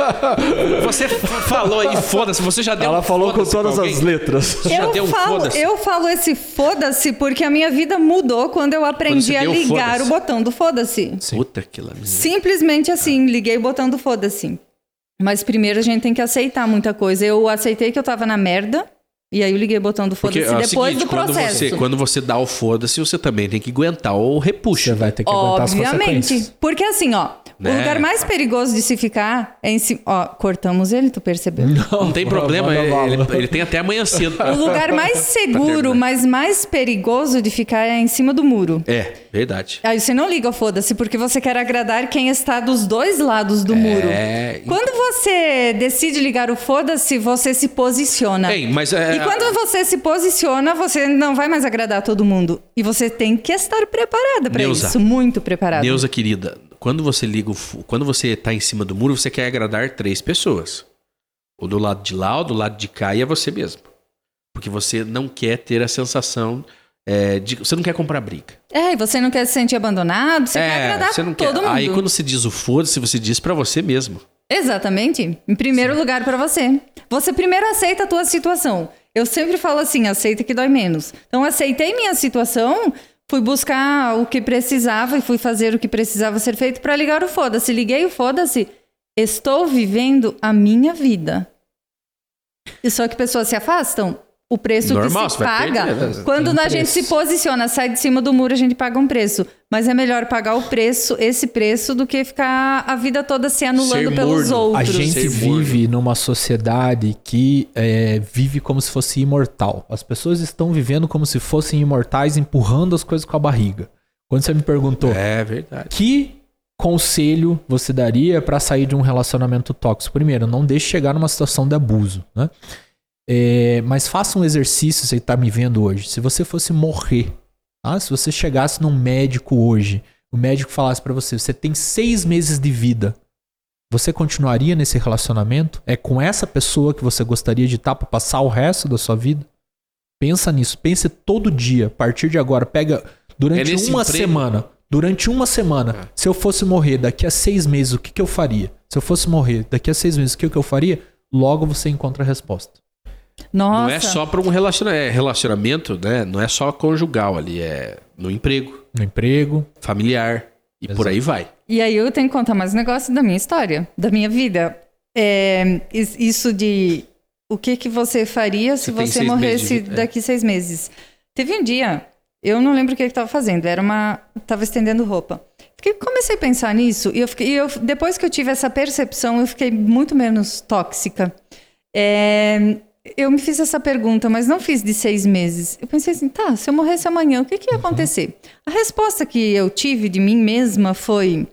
você falou aí, foda-se, você já deu Ela um falou com todas as letras. Você já deu Eu um falo, eu falo esse foda-se porque a minha vida mudou quando eu Quando aprendi você a ligar o botão do foda-se. Puta que lá. Simplesmente assim, liguei o botão do foda-se. Mas primeiro a gente tem que aceitar muita coisa. Eu aceitei que eu tava na merda. E aí eu liguei o botão do Porque foda-se é depois seguinte, do quando processo. você, quando você dá o foda-se, você também tem que aguentar o repuxo. Você vai ter que aguentar as Obviamente. consequências. Porque assim, ó, Né? o lugar mais perigoso de se ficar é em cima. Ó, cortamos ele, tu percebeu? Não tem problema, ele, ele- ele tem até amanhã cedo. O lugar mais seguro, terminar. mas mais perigoso de ficar é em cima do muro. É, verdade. Aí você não liga o foda-se, porque você quer agradar quem está dos dois lados do muro. É. Quando você decide ligar o foda-se, você se posiciona. Ei, mas é, E quando você se posiciona, você não vai mais agradar todo mundo. E você tem que estar preparada para isso, muito preparada. Neuza querida, quando você liga o quando você tá em cima do muro, você quer agradar três pessoas. O do lado de lá, o do lado de cá e é você mesmo. Porque você não quer ter a sensação é, de você não quer comprar briga. É, e você não quer se sentir abandonado, você quer é, agradar você não todo quer. mundo. Aí quando você diz o foda-se, você diz pra você mesmo. Exatamente. Em primeiro lugar para você. Você primeiro aceita a tua situação. Eu sempre falo assim, aceita que dói menos. Então aceitei minha situação, fui buscar o que precisava e fui fazer o que precisava ser feito para ligar o foda-se. Liguei o foda-se. Estou vivendo a minha vida. E só que pessoas se afastam. O preço Normal, que se paga. perder, né? Quando a gente se posiciona, sai de cima do muro, a gente paga um preço. Mas é melhor pagar o preço, esse preço, do que ficar a vida toda se anulando Ser pelos morno. outros. A gente Ser morno. vive numa sociedade que é, vive como se fosse imortal. As pessoas estão vivendo como se fossem imortais, empurrando as coisas com a barriga. Quando você me perguntou É verdade. que conselho você daria para sair de um relacionamento tóxico? Primeiro, não deixe chegar numa situação de abuso, né? É, mas faça um exercício, você está me vendo hoje. Se você fosse morrer, tá? se você chegasse num médico hoje, o médico falasse para você, você tem seis meses de vida, você continuaria nesse relacionamento? É com essa pessoa que você gostaria de estar para passar o resto da sua vida? Pensa nisso, pense todo dia, a partir de agora, pega durante É uma emprego? semana. Durante uma semana, Ah. se eu fosse morrer daqui a seis meses, o que, que eu faria? Se eu fosse morrer daqui a seis meses, o que, que eu faria? Logo você encontra a resposta. Nossa. Não é só para um é relacionamento, né? Não é só conjugal ali, é no emprego, No emprego. familiar e por Exato. aí vai. E aí eu tenho que contar mais um negócio da minha história, da minha vida. É, is- isso de o que, que você faria se Você você meses morresse é. daqui seis meses. Teve um dia, eu não lembro o que eu estava fazendo, era uma. Tava estendendo roupa. Fiquei, comecei a pensar nisso, e eu fiquei, e eu, depois que eu tive essa percepção, eu fiquei muito menos tóxica. É, eu me fiz essa pergunta, mas não fiz de seis meses. Eu pensei assim, tá, se eu morresse amanhã, o que, que ia acontecer? A resposta que eu tive de mim mesma foi: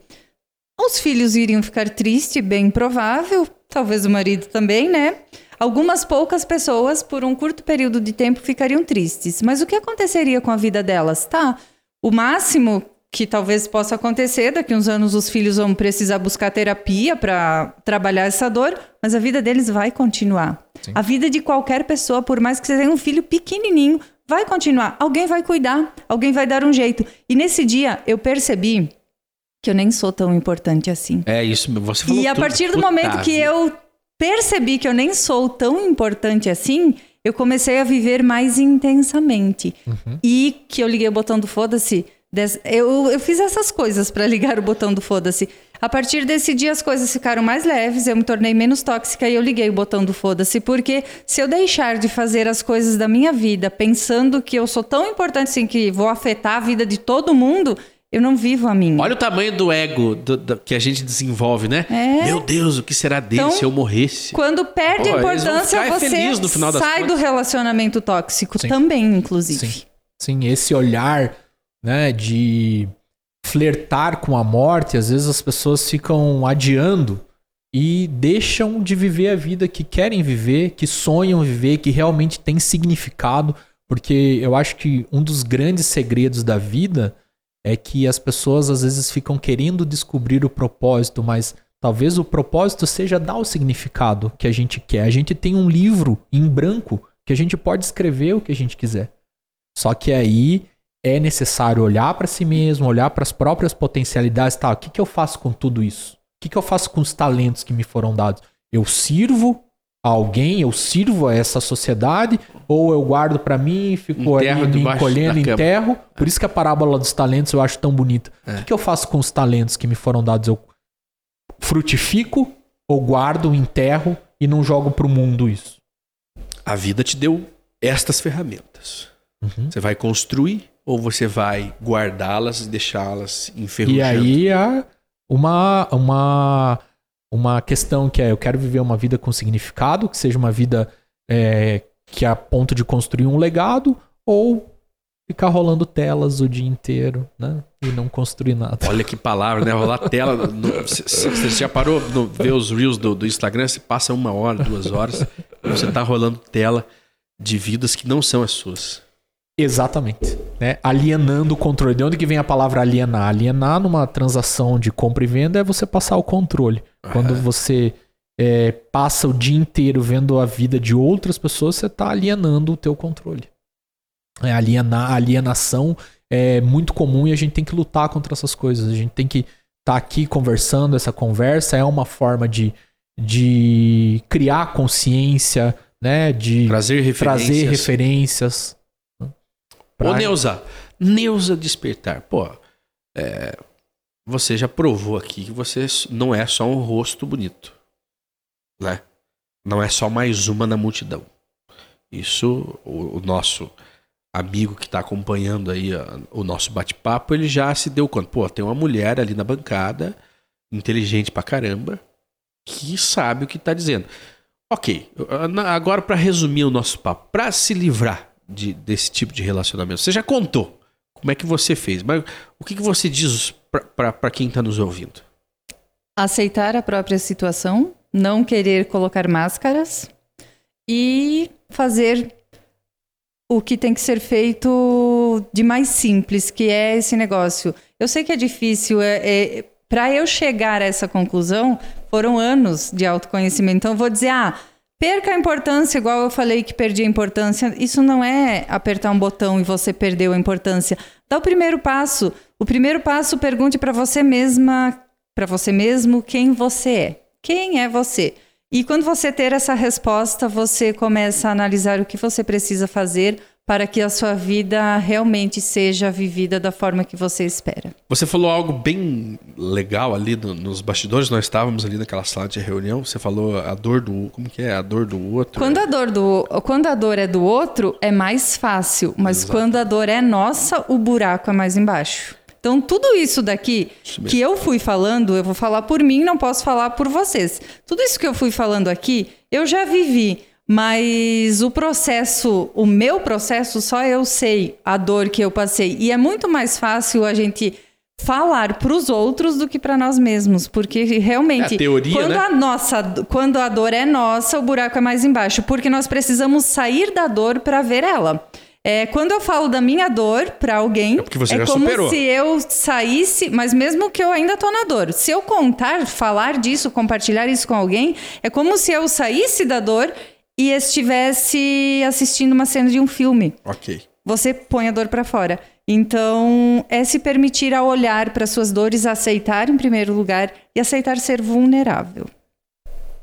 os filhos iriam ficar tristes, bem provável, talvez o marido também, né? Algumas poucas pessoas, por um curto período de tempo, ficariam tristes. Mas o que aconteceria com a vida delas? Tá, o máximo que talvez possa acontecer, daqui uns anos os filhos vão precisar buscar terapia para trabalhar essa dor, mas a vida deles vai continuar. Sim. A vida de qualquer pessoa, por mais que você tenha um filho pequenininho, vai continuar. Alguém vai cuidar, alguém vai dar um jeito. E nesse dia eu percebi que eu nem sou tão importante assim. É isso, você falou E a partir do momento que eu percebi que eu nem sou tão importante assim, eu comecei a viver mais intensamente. E que eu liguei o botão do foda-se. Des- Eu, eu fiz essas coisas para ligar o botão do foda-se. A partir desse dia as coisas ficaram mais leves, eu me tornei menos tóxica e eu liguei o botão do foda-se. Porque se eu deixar de fazer as coisas da minha vida pensando que eu sou tão importante assim que vou afetar a vida de todo mundo, eu não vivo a minha. Olha o tamanho do ego do- do- que a gente desenvolve, né? É. Meu Deus, o que será dele Então, se eu morresse? Quando perde Pô, a importância, você sai do relacionamento tóxico Sim. também, inclusive. Sim. Sim, esse olhar, né, de flertar com a morte, às vezes as pessoas ficam adiando e deixam de viver a vida que querem viver, que sonham viver, que realmente tem significado, porque eu acho que um dos grandes segredos da vida é que as pessoas às vezes ficam querendo descobrir o propósito, mas talvez o propósito seja dar o significado que a gente quer. A gente tem um livro em branco que a gente pode escrever o que a gente quiser. Só que aí é necessário olhar para si mesmo, olhar para as próprias potencialidades, tá? O que, que eu faço com tudo isso? O que, que eu faço com os talentos que me foram dados? Eu sirvo a alguém, eu sirvo a essa sociedade, ou eu guardo para mim, fico Enterro ali me encolhendo, cama. enterro. Por isso que a parábola dos talentos eu acho tão bonita. É. O que, que eu faço com os talentos que me foram dados? Eu frutifico, ou guardo, enterro e não jogo pro mundo isso? A vida te deu estas ferramentas. Uhum. Você vai construir ou você vai guardá-las e deixá-las enferrujando? E aí há uma, uma, uma questão que é: eu quero viver uma vida com significado, que seja uma vida é, que é a ponto de construir um legado, ou ficar rolando telas o dia inteiro, né? E não construir nada. Olha que palavra, né? Rolar tela. Você já parou no ver os reels do, do Instagram? Você passa uma hora, duas horas, e você tá rolando tela de vidas que não são as suas. Exatamente. Né? Alienando o controle. De onde que vem a palavra alienar? Alienar numa transação de compra e venda é você passar o controle. Quando você é, passa o dia inteiro vendo a vida de outras pessoas, você está alienando o teu controle. É, alienar, alienação é muito comum e a gente tem que lutar contra essas coisas. A gente tem que estar aqui conversando. Essa conversa é uma forma de, de criar consciência, né? De Trazer referências. trazer referências. Ô, Neuza. Neuza Despertar. Pô, é, você já provou aqui que você não é só um rosto bonito. Né? Não é só mais uma na multidão. Isso, o, o nosso amigo que está acompanhando aí o nosso bate-papo, ele já se deu conta. Pô, tem uma mulher ali na bancada, inteligente pra caramba, que sabe o que tá dizendo. Ok, agora para resumir o nosso papo, para se livrar de- desse tipo de relacionamento, você já contou como é que você fez, mas o que, que você diz para quem está nos ouvindo? Aceitar a própria situação, não querer colocar máscaras e fazer o que tem que ser feito de mais simples, que é esse negócio. Eu sei que é difícil, é, é, para eu chegar a essa conclusão, foram anos de autoconhecimento. Então, eu vou dizer, ah, perca a importância, igual eu falei que perdi a importância. Isso não é apertar um botão e você perdeu a importância. Dá o primeiro passo. O primeiro passo, pergunte para você mesma, para você mesmo, quem você é. Quem é você? E quando você ter essa resposta, você começa a analisar o que você precisa fazer para que a sua vida realmente seja vivida da forma que você espera. Você falou algo bem legal ali no, nos bastidores, nós estávamos ali naquela sala de reunião, você falou a dor do, como que é, a dor do outro. Quando a dor do, quando a dor é do outro, é mais fácil, mas Exato. quando a dor é nossa, o buraco é mais embaixo. Então, tudo isso daqui isso que eu fui falando, eu vou falar por mim, não posso falar por vocês. Tudo isso que eu fui falando aqui, eu já vivi. Mas o processo, o meu processo, só eu sei a dor que eu passei. E é muito mais fácil a gente falar para os outros do que para nós mesmos, porque realmente é a teoria, quando né? a nossa, quando a dor é nossa, o buraco é mais embaixo, porque nós precisamos sair da dor para ver ela. É, quando eu falo da minha dor para alguém, é, é como superou. se eu saísse, mas mesmo que eu ainda tô na dor. Se eu contar, falar disso, compartilhar isso com alguém, é como se eu saísse da dor e estivesse assistindo uma cena de um filme. Ok. Você põe a dor para fora. Então, é se permitir a olhar para suas dores, aceitar em primeiro lugar e aceitar ser vulnerável.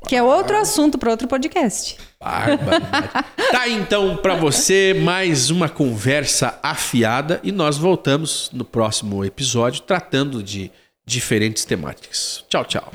Que é outro assunto para outro podcast. tá então para você mais uma conversa afiada e nós voltamos no próximo episódio tratando de diferentes temáticas. Tchau, tchau.